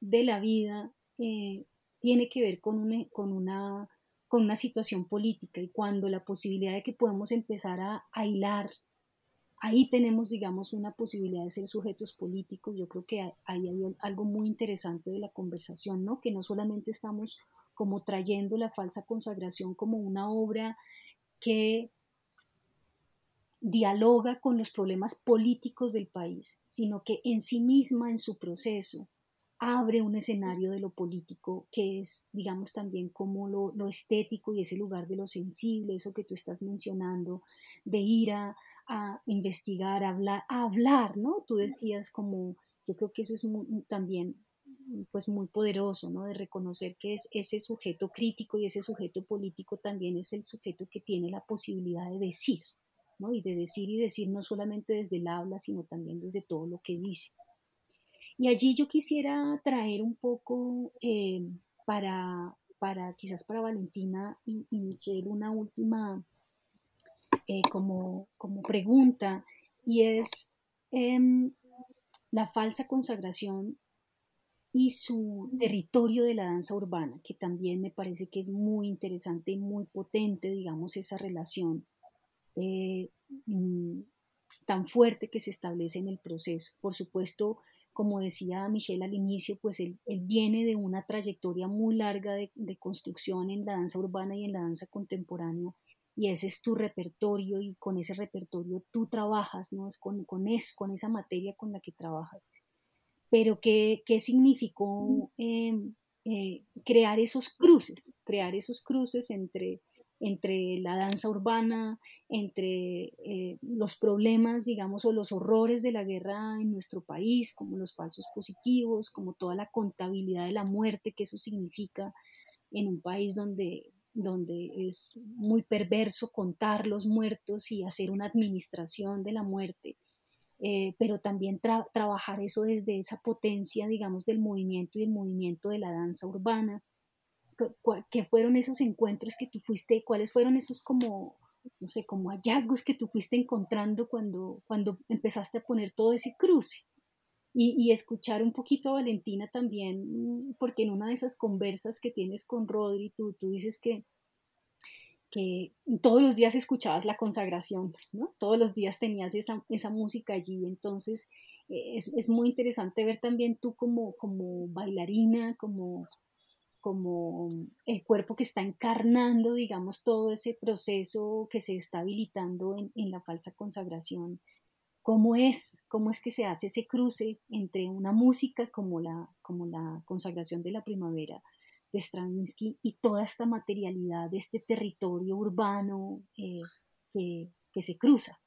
de la vida eh, tiene que ver con una, con, una, con una situación política y cuando la posibilidad de que podemos empezar a, hilar, ahí tenemos, digamos, una posibilidad de ser sujetos políticos. Yo creo que ahí hay algo muy interesante de la conversación, ¿no? Que no solamente estamos como trayendo la falsa consagración como una obra que dialoga con los problemas políticos del país, sino que en sí misma, en su proceso, abre un escenario de lo político que es, digamos, también como lo, estético y ese lugar de lo sensible, eso que tú estás mencionando, de ir a, investigar, a hablar, a hablar, ¿no? Tú decías como, yo creo que eso es también pues muy poderoso, ¿no? De reconocer que es ese sujeto crítico y ese sujeto político también es el sujeto que tiene la posibilidad de decir, y de decir y decir no solamente desde el habla, sino también desde todo lo que dice. Y allí yo quisiera traer un poco eh, para, para, quizás para Valentina y, Michelle, una última eh, como, como, pregunta, y es em, la falsa consagración y su territorio de la danza urbana, que también me parece que es muy interesante y muy potente, digamos, esa relación eh, mm, tan fuerte que se establece en el proceso. Por supuesto, como decía Michelle al inicio, pues él, viene de una trayectoria muy larga de, construcción en la danza urbana y en la danza contemporánea, y ese es tu repertorio y con ese repertorio tú trabajas, ¿no? Es con, con, con esa materia con la que trabajas. Pero ¿qué, qué significó em, eh, crear esos cruces? Crear esos cruces entre entre la danza urbana, entre eh, los problemas, digamos, o los horrores de la guerra en nuestro país, como los falsos positivos, como toda la contabilidad de la muerte que eso significa en un país donde, donde es muy perverso contar los muertos y hacer una administración de la muerte. Eh, pero también trabajar eso desde esa potencia, digamos, del movimiento y el movimiento de la danza urbana, qué fueron esos encuentros que tú fuiste, cuáles fueron esos como, no sé, como hallazgos que tú fuiste encontrando cuando, cuando empezaste a poner todo ese cruce. Y, y, escuchar un poquito a Valentina también, porque en una de esas conversas que tienes con Rodri, tú, tú dices que, que todos los días escuchabas la consagración, ¿no? Todos los días tenías esa, esa música allí, entonces eh, es, es, muy interesante ver también tú como, como bailarina, como, como el cuerpo que está encarnando, digamos, todo ese proceso que se está habilitando en, la falsa consagración. ¿Cómo es? ¿Cómo es que se hace ese cruce entre una música como la, como la consagración de la primavera de Stravinsky y toda esta materialidad de este territorio urbano eh, que, que se cruza?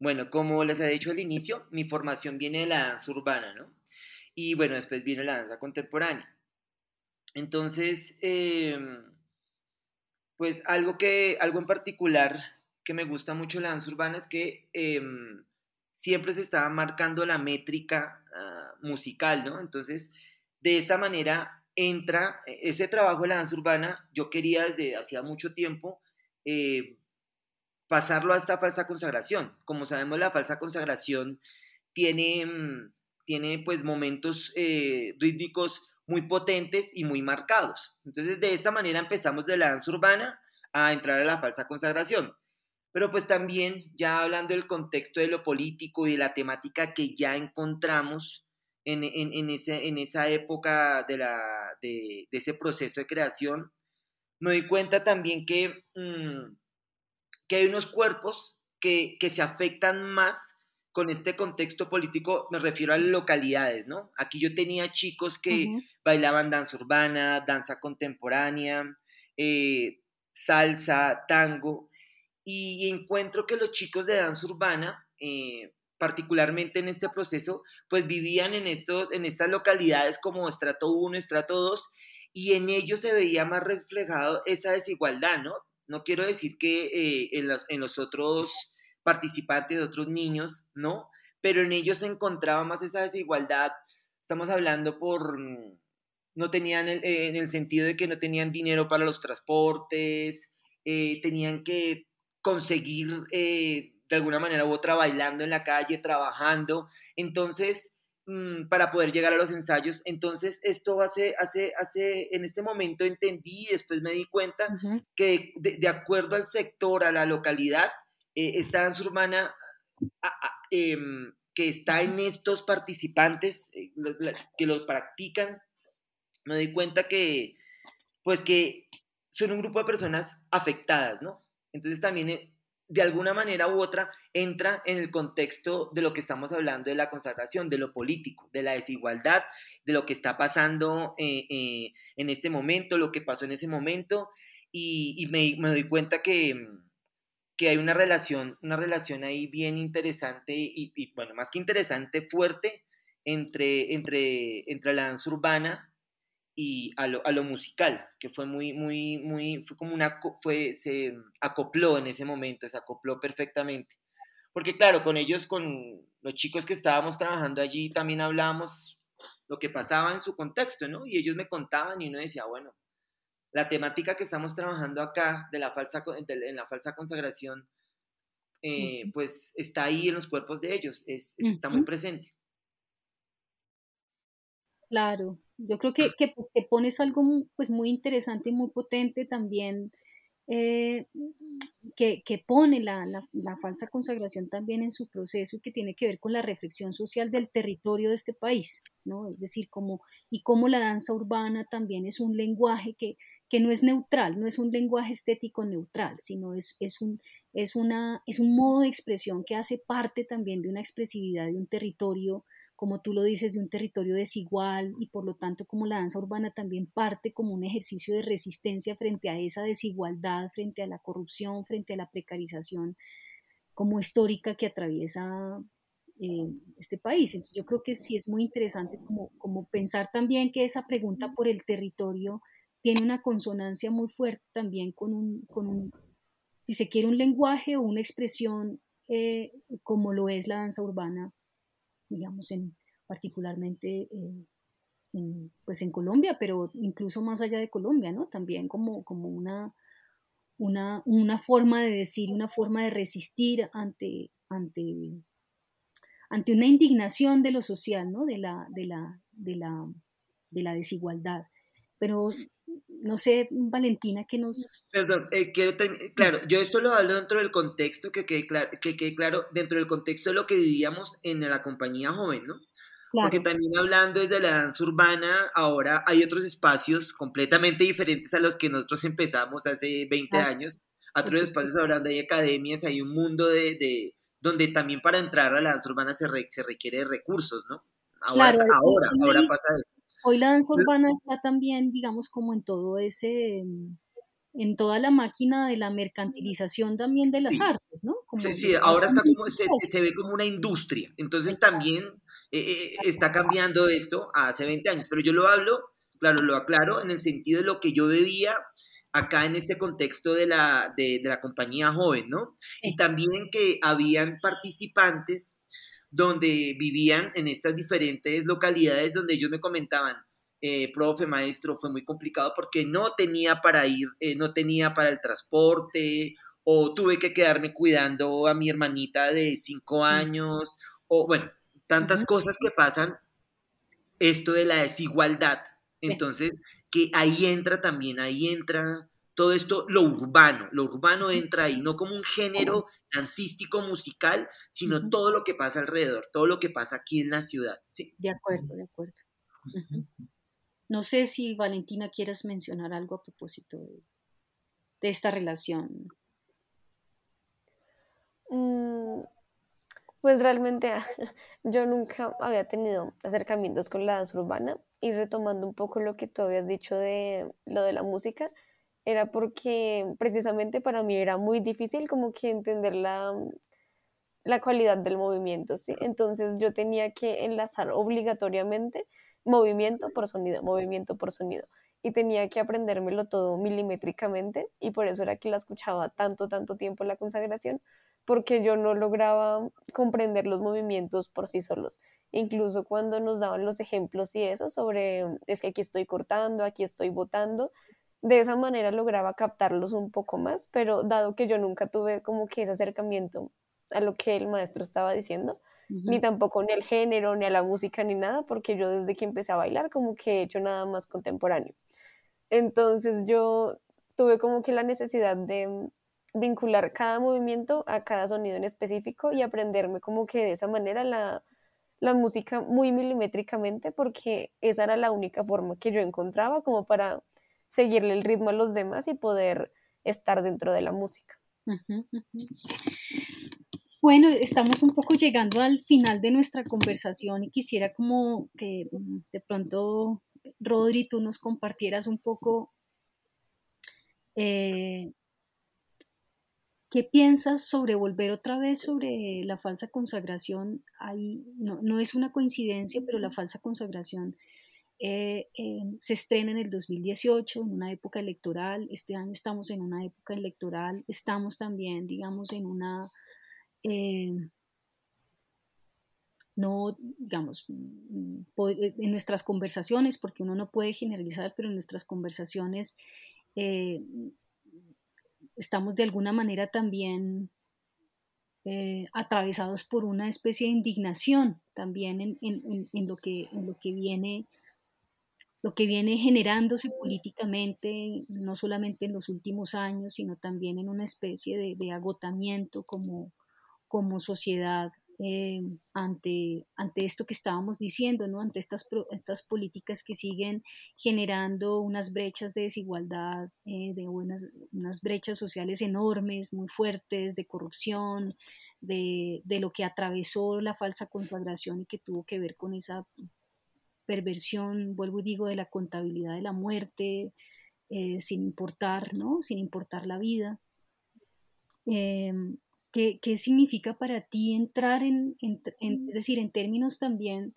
Bueno, como les he dicho al inicio, mi formación viene de la danza urbana, ¿no? Y bueno, después viene la danza contemporánea. Entonces, em, pues algo, que, algo en particular que me gusta mucho de la danza urbana es que em, siempre se estaba marcando la métrica ah, musical, ¿no? Entonces, de esta manera entra ese trabajo de la danza urbana, yo quería desde hacía mucho tiempo eh, pasarlo a esta falsa consagración. Como sabemos, la falsa consagración tiene em, tiene pues momentos eh, rítmicos muy potentes y muy marcados. Entonces de esta manera empezamos de la danza urbana a entrar a la falsa consagración. Pero pues también ya hablando del contexto de lo político y de la temática que ya encontramos en, en, ese, en esa época de, la, de, ese proceso de creación, me doy cuenta también que, mm, que hay unos cuerpos que, que se afectan más con este contexto político me refiero a localidades, ¿no? Aquí yo tenía chicos que bailaban danza urbana, danza contemporánea, eh, salsa, tango, y encuentro que los chicos de danza urbana, eh, particularmente en este proceso, pues vivían en, estos, en estas localidades como estrato 1, estrato 2, y en ellos se veía más reflejado esa desigualdad, ¿no? No quiero decir que eh, en, los, en los otros participantes, de otros niños, ¿no? Pero en ellos se encontraba más esa desigualdad. Estamos hablando por, mm, no tenían, eh, en el sentido de que no tenían dinero para los transportes, eh, tenían que conseguir eh, de alguna manera u otra bailando en la calle, trabajando. Entonces, mm, para poder llegar a los ensayos. Entonces, esto hace, hace, hace, en este momento entendí y después me di cuenta que de, acuerdo al sector, a la localidad, eh, esta danza urbana em, que está en estos participantes eh, que lo practican, me doy cuenta que, pues que son un grupo de personas afectadas, ¿no? Entonces también eh, de alguna manera u otra entra en el contexto de lo que estamos hablando de la consagración, de lo político, de la desigualdad, de lo que está pasando en este momento, lo que pasó en ese momento, y, me, me, doy cuenta que, que hay una relación, una relación ahí bien interesante y, bueno, más que interesante, fuerte entre, entre, entre la danza urbana y a lo, a lo, musical, que fue muy, muy, muy, fue como una, fue, se acopló en ese momento, se acopló perfectamente. Porque claro, con ellos, con los chicos que estábamos trabajando allí, también hablábamos lo que pasaba en su contexto, ¿no? Y ellos me contaban y uno decía, bueno, la temática que estamos trabajando acá de la falsa, en la falsa consagración eh, pues está ahí en los cuerpos de ellos, es, está muy presente.
Claro, yo creo que, que pues, te pones algo pues, muy interesante y muy potente también, eh, que, que, pone la, la, la, falsa consagración también en su proceso y que tiene que ver con la reflexión social del territorio de este país, ¿no? Es decir, como, y cómo la danza urbana también es un lenguaje que, que no es neutral, no es un lenguaje estético neutral, sino es, es, un, es, una, es un modo de expresión que hace parte también de una expresividad de un territorio como tú lo dices, de un territorio desigual y por lo tanto como la danza urbana también parte como un ejercicio de resistencia frente a esa desigualdad, frente a la corrupción, frente a la precarización como histórica que atraviesa eh, este país. Entonces yo creo que sí es muy interesante como, como pensar también que esa pregunta por el territorio tiene una consonancia muy fuerte también con un, si se quiere, un lenguaje o una expresión eh, como lo es la danza urbana digamos, en, particularmente eh, en, pues en Colombia, pero incluso más allá de Colombia, ¿no? También como, como una, una, una forma de decir, una forma de resistir ante, ante, ante una indignación de lo social, ¿no? De la, de la, de la, de la desigualdad. Pero no sé, Valentina, que nos...
Perdón, eh, quiero claro, yo esto lo hablo dentro del contexto, que quede, claro, que quede claro, dentro del contexto de lo que vivíamos en la compañía joven, ¿no? Porque también hablando desde la danza urbana, ahora hay otros espacios completamente diferentes a los que nosotros empezamos hace 20 años, otros espacios ahora hay academias, hay un mundo de, de donde también para entrar a la danza urbana se, se requiere de recursos, ¿no? Ahora, ahora, ahora pasa eso.
Hoy la danza urbana está también, digamos, como en todo ese, en toda la máquina de la mercantilización también de las artes, ¿no?
sí, sí, ahora está como, se, se, ve como una industria, entonces también eh, eh, está cambiando esto hace 20 años, pero yo lo hablo, claro, lo aclaro en el sentido de lo que yo bebía acá en este contexto de la, de, de la compañía joven, ¿no? Y también que habían participantes donde vivían en estas diferentes localidades donde ellos me comentaban, eh, profe, maestro, fue muy complicado porque no tenía para ir, eh, no tenía para el transporte, o tuve que quedarme cuidando a mi hermanita de cinco años, o bueno, tantas cosas que pasan, esto de la desigualdad. Entonces, que ahí entra también, ahí entra todo esto, lo urbano, lo urbano entra ahí, no como un género dancístico musical, sino todo lo que pasa alrededor, todo lo que pasa aquí en la ciudad. ¿sí?
De acuerdo, de acuerdo. No sé si Valentina quieres mencionar algo a propósito de, esta relación.
Mm, pues realmente <laughs> yo nunca había tenido acercamientos con la danza urbana y retomando un poco lo que tú habías dicho de lo de la música, era porque precisamente para mí era muy difícil como que entender la, la cualidad del movimiento, ¿sí? Entonces yo tenía que enlazar obligatoriamente movimiento por sonido, movimiento por sonido. Y tenía que aprendérmelo todo milimétricamente y por eso era que la escuchaba tanto, tanto tiempo la consagración, porque yo no lograba comprender los movimientos por sí solos. Incluso cuando nos daban los ejemplos y eso sobre, es que aquí estoy cortando, aquí estoy botando, de esa manera lograba captarlos un poco más, pero dado que yo nunca tuve como que ese acercamiento a lo que el maestro estaba diciendo, ni tampoco ni al género, ni a la música, ni nada, porque yo desde que empecé a bailar como que he hecho nada más contemporáneo. Entonces yo tuve como que la necesidad de vincular cada movimiento a cada sonido en específico y aprenderme como que de esa manera la, la música muy milimétricamente, porque esa era la única forma que yo encontraba como para seguirle el ritmo a los demás y poder estar dentro de la música.
Bueno, estamos un poco llegando al final de nuestra conversación y quisiera como que mm, de pronto, Rodri, tú nos compartieras un poco eh, qué piensas sobre volver otra vez sobre la falsa consagración. Ahí no, no es una coincidencia, pero la falsa consagración eh, se estrena en el 2018, en una época electoral. Este año estamos en una época electoral. Estamos también, digamos, en una... Eh, no, digamos, mm, eh, en nuestras conversaciones, porque uno no puede generalizar, pero en nuestras conversaciones estamos de alguna manera también atravesados por una especie de indignación también en, lo, que, en lo que viene lo que viene generándose políticamente, no solamente en los últimos años, sino también en una especie de, agotamiento como, como sociedad eh, ante, ante esto que estábamos diciendo, ¿no? ante estas, estas políticas que siguen generando unas brechas de desigualdad, eh, de unas, unas brechas sociales enormes, muy fuertes, de corrupción, de, de, lo que atravesó la falsa consagración y que tuvo que ver con esa perversión, vuelvo y digo, de la contabilidad de la muerte, eh, sin importar, ¿no? Sin importar la vida. Em, ¿qué, ¿qué, significa para ti entrar en, es decir, en términos también,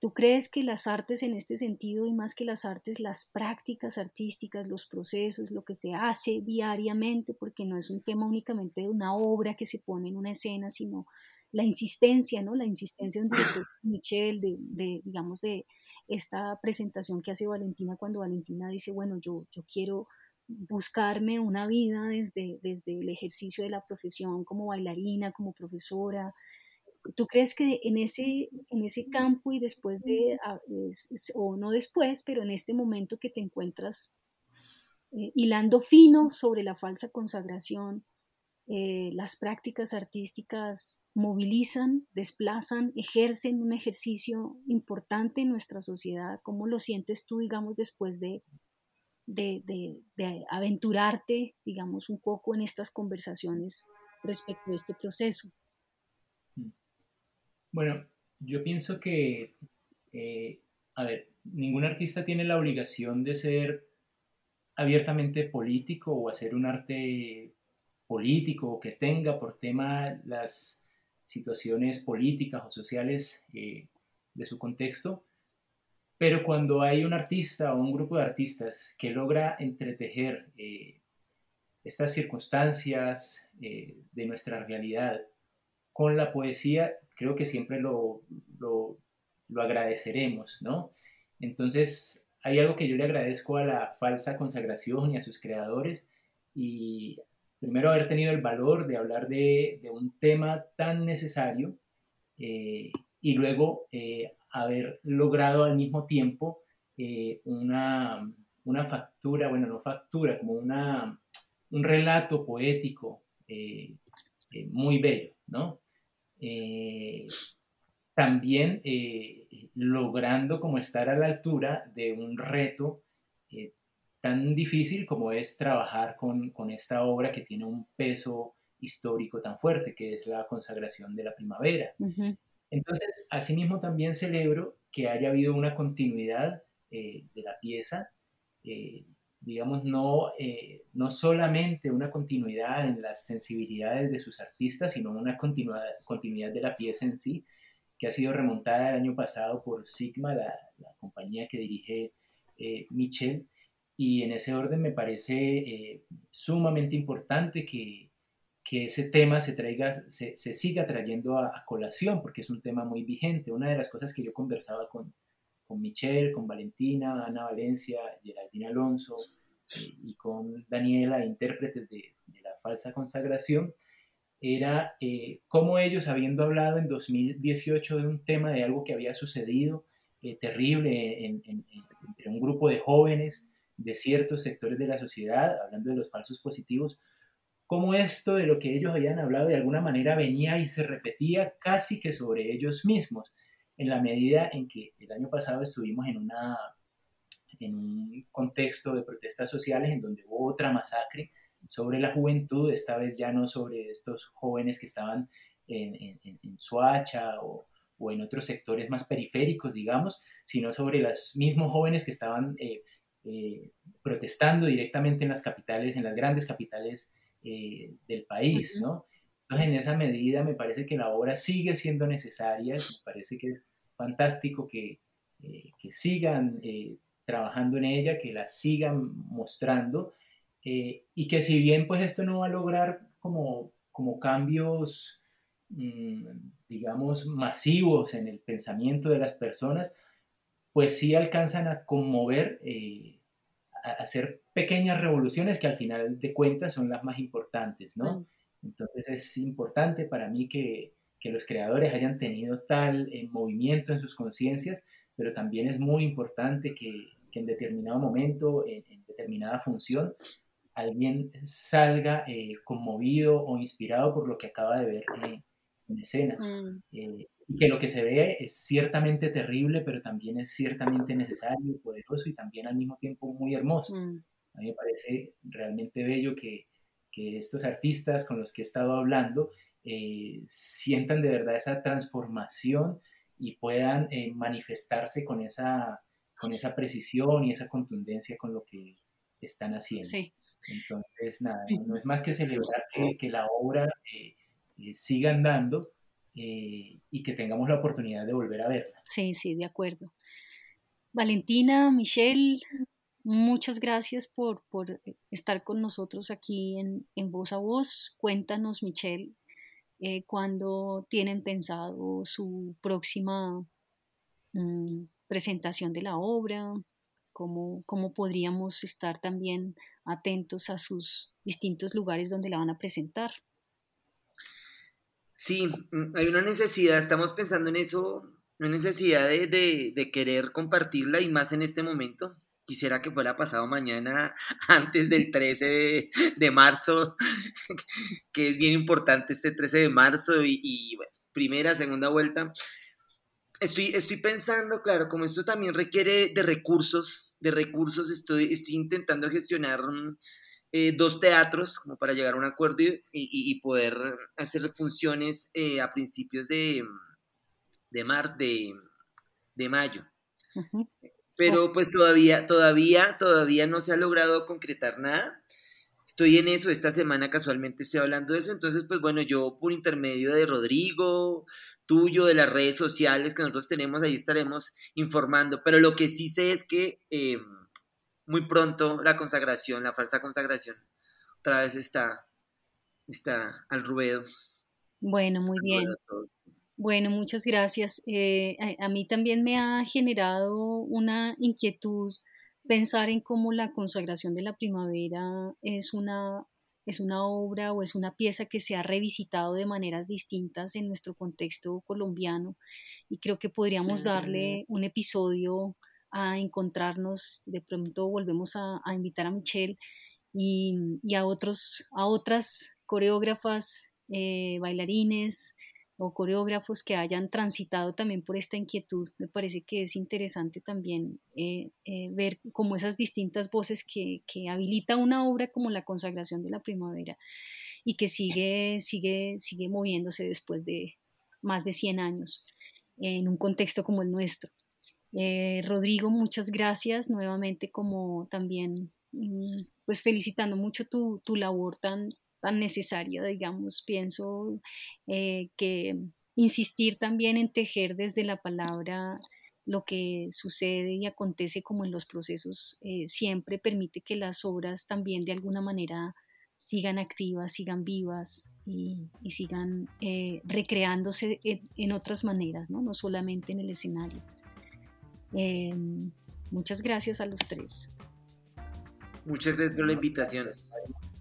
tú crees que las artes en este sentido y más que las artes, las prácticas artísticas, los procesos, lo que se hace diariamente, porque no es un tema únicamente de una obra que se pone en una escena, sino la insistencia, ¿no? La insistencia de <clears throat> Michel, de, de, digamos, de esta presentación que hace Valentina cuando Valentina dice, bueno, yo, yo quiero buscarme una vida desde, desde el ejercicio de la profesión como bailarina, como profesora. ¿Tú crees que en ese, en ese campo y después de, ah, o no después, pero en este momento que te encuentras eh, hilando fino sobre la falsa consagración, eh, las prácticas artísticas movilizan, desplazan, ejercen un ejercicio importante en nuestra sociedad. ¿Cómo lo sientes tú, digamos, después de, aventurarte, digamos, un poco en estas conversaciones respecto a este proceso?
Mm. Bueno, yo pienso que, eh, a ver, ningún artista tiene la obligación de ser abiertamente político o hacer un arte político que tenga por tema las situaciones políticas o sociales eh, de su contexto, pero cuando hay un artista o un grupo de artistas que logra entretejer eh, estas circunstancias eh, de nuestra realidad con la poesía, creo que siempre lo, lo, lo agradeceremos, ¿no? Entonces, hay algo que yo le agradezco a la falsa consagración y a sus creadores y primero haber tenido el valor de hablar de, un tema tan necesario eh, y luego eh, haber logrado al mismo tiempo eh, una, factura, bueno, no factura, como una, un relato poético muy bello, ¿no? también logrando como estar a la altura de un reto tan difícil como es trabajar con, con, esta obra que tiene un peso histórico tan fuerte, que es la consagración de la primavera. Entonces, asimismo también celebro que haya habido una continuidad eh, de la pieza, eh, digamos, no, eh, no solamente una continuidad en las sensibilidades de sus artistas, sino una continuidad, continuidad de la pieza en sí, que ha sido remontada el año pasado por Sigma, la, la compañía que dirige Michel, y en ese orden me parece eh, sumamente importante que, que, ese tema se, traiga, se, se siga trayendo a, colación, porque es un tema muy vigente. Una de las cosas que yo conversaba con, con Michelle, con Valentina, Ana Valencia, Geraldine Alonso eh, y con Daniela, intérpretes de, de, la falsa consagración, era eh, cómo ellos, habiendo hablado en 2018 de un tema, de algo que había sucedido terrible entre un grupo de jóvenes, de ciertos sectores de la sociedad, hablando de los falsos positivos, cómo esto de lo que ellos habían hablado de alguna manera venía y se repetía casi que sobre ellos mismos, en la medida en que el año pasado estuvimos en, una, en un contexto de protestas sociales en donde hubo otra masacre sobre la juventud, esta vez ya no sobre estos jóvenes que estaban en, en, en Suacha o, o, en otros sectores más periféricos, digamos, sino sobre los mismos jóvenes que estaban eh, eh, protestando directamente en las capitales, en las grandes capitales eh, del país, ¿no? Entonces, en esa medida me parece que la obra sigue siendo necesaria, me parece que es fantástico que, eh, que sigan trabajando en ella, que la sigan mostrando, y que si bien pues esto no va a lograr como, como cambios, mm, digamos, masivos en el pensamiento de las personas, pues sí alcanzan a conmover hacer pequeñas revoluciones que al final de cuentas son las más importantes, ¿no? Entonces es importante para mí que, que los creadores hayan tenido tal eh, movimiento en sus conciencias, pero también es muy importante que, que en determinado momento, en, determinada función, alguien salga eh, conmovido o inspirado por lo que acaba de ver en escena. Mm. Y que lo que se ve es ciertamente terrible, pero también es ciertamente necesario, poderoso y también al mismo tiempo muy hermoso. Mm. A mí me parece realmente bello que, que estos artistas con los que he estado hablando eh, sientan de verdad esa transformación y puedan eh, manifestarse con esa, con esa precisión y esa contundencia con lo que están haciendo. Entonces, nada, no es más que celebrar que, que la obra eh, siga andando y que tengamos la oportunidad de volver a verla.
Sí, sí, de acuerdo. Valentina, Michelle, Muchas gracias por, eh, estar con nosotros aquí en, Voz a Voz. Cuéntanos, Michelle, eh, cuándo tienen pensado su próxima mm, presentación de la obra, cómo, cómo podríamos estar también atentos a sus distintos lugares donde la van a presentar.
Sí, mm, hay una necesidad, estamos pensando en eso, una necesidad de, de querer compartirla y más en este momento quisiera que fuera pasado mañana <laughs> antes del 13 de, marzo, <laughs> que es bien importante este 13 de marzo y, primera, segunda vuelta. Estoy, estoy pensando, claro, como esto también requiere de recursos, de recursos, estoy, estoy intentando gestionar eh, dos teatros como para llegar a un acuerdo y, poder hacer funciones eh, a principios de, de, mar, de, de mayo. Pero pues todavía, todavía, todavía no se ha logrado concretar nada. Estoy en eso, esta semana casualmente estoy hablando de eso, entonces pues bueno, yo por intermedio de Rodrigo, tuyo, de las redes sociales que nosotros tenemos, ahí estaremos informando, pero lo que sí sé es que em, muy pronto la consagración, la falsa consagración, otra vez está, está al ruedo.
Bueno, muy bien. Bueno, muchas gracias. Eh, a, mí también me ha generado una inquietud pensar en cómo la consagración de la primavera es una, es una obra o es una pieza que se ha revisitado de maneras distintas en nuestro contexto colombiano y creo que podríamos darle un episodio a encontrarnos, de pronto volvemos a, invitar a Michelle y, a, otros, a otras coreógrafas, eh, bailarines, o coreógrafos que hayan transitado también por esta inquietud. Me parece que es interesante también eh, eh, ver como esas distintas voces que, que, habilita una obra como la consagración de la primavera y que sigue, sigue, sigue moviéndose después de más de 100 años en un contexto como el nuestro. Eh, Rodrigo, muchas gracias nuevamente como también mm, pues felicitando mucho tu, tu labor tan, tan necesario, digamos, pienso eh, que insistir también en tejer desde la palabra lo que sucede y acontece como en los procesos eh, siempre permite que las obras también de alguna manera sigan activas, sigan vivas y, sigan eh, recreándose en, otras maneras, ¿no? no solamente en el escenario. Em, muchas gracias a los tres.
Muchas gracias por la invitación.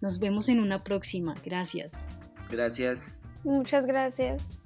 Nos vemos en una próxima. Gracias.
Gracias.
Muchas gracias.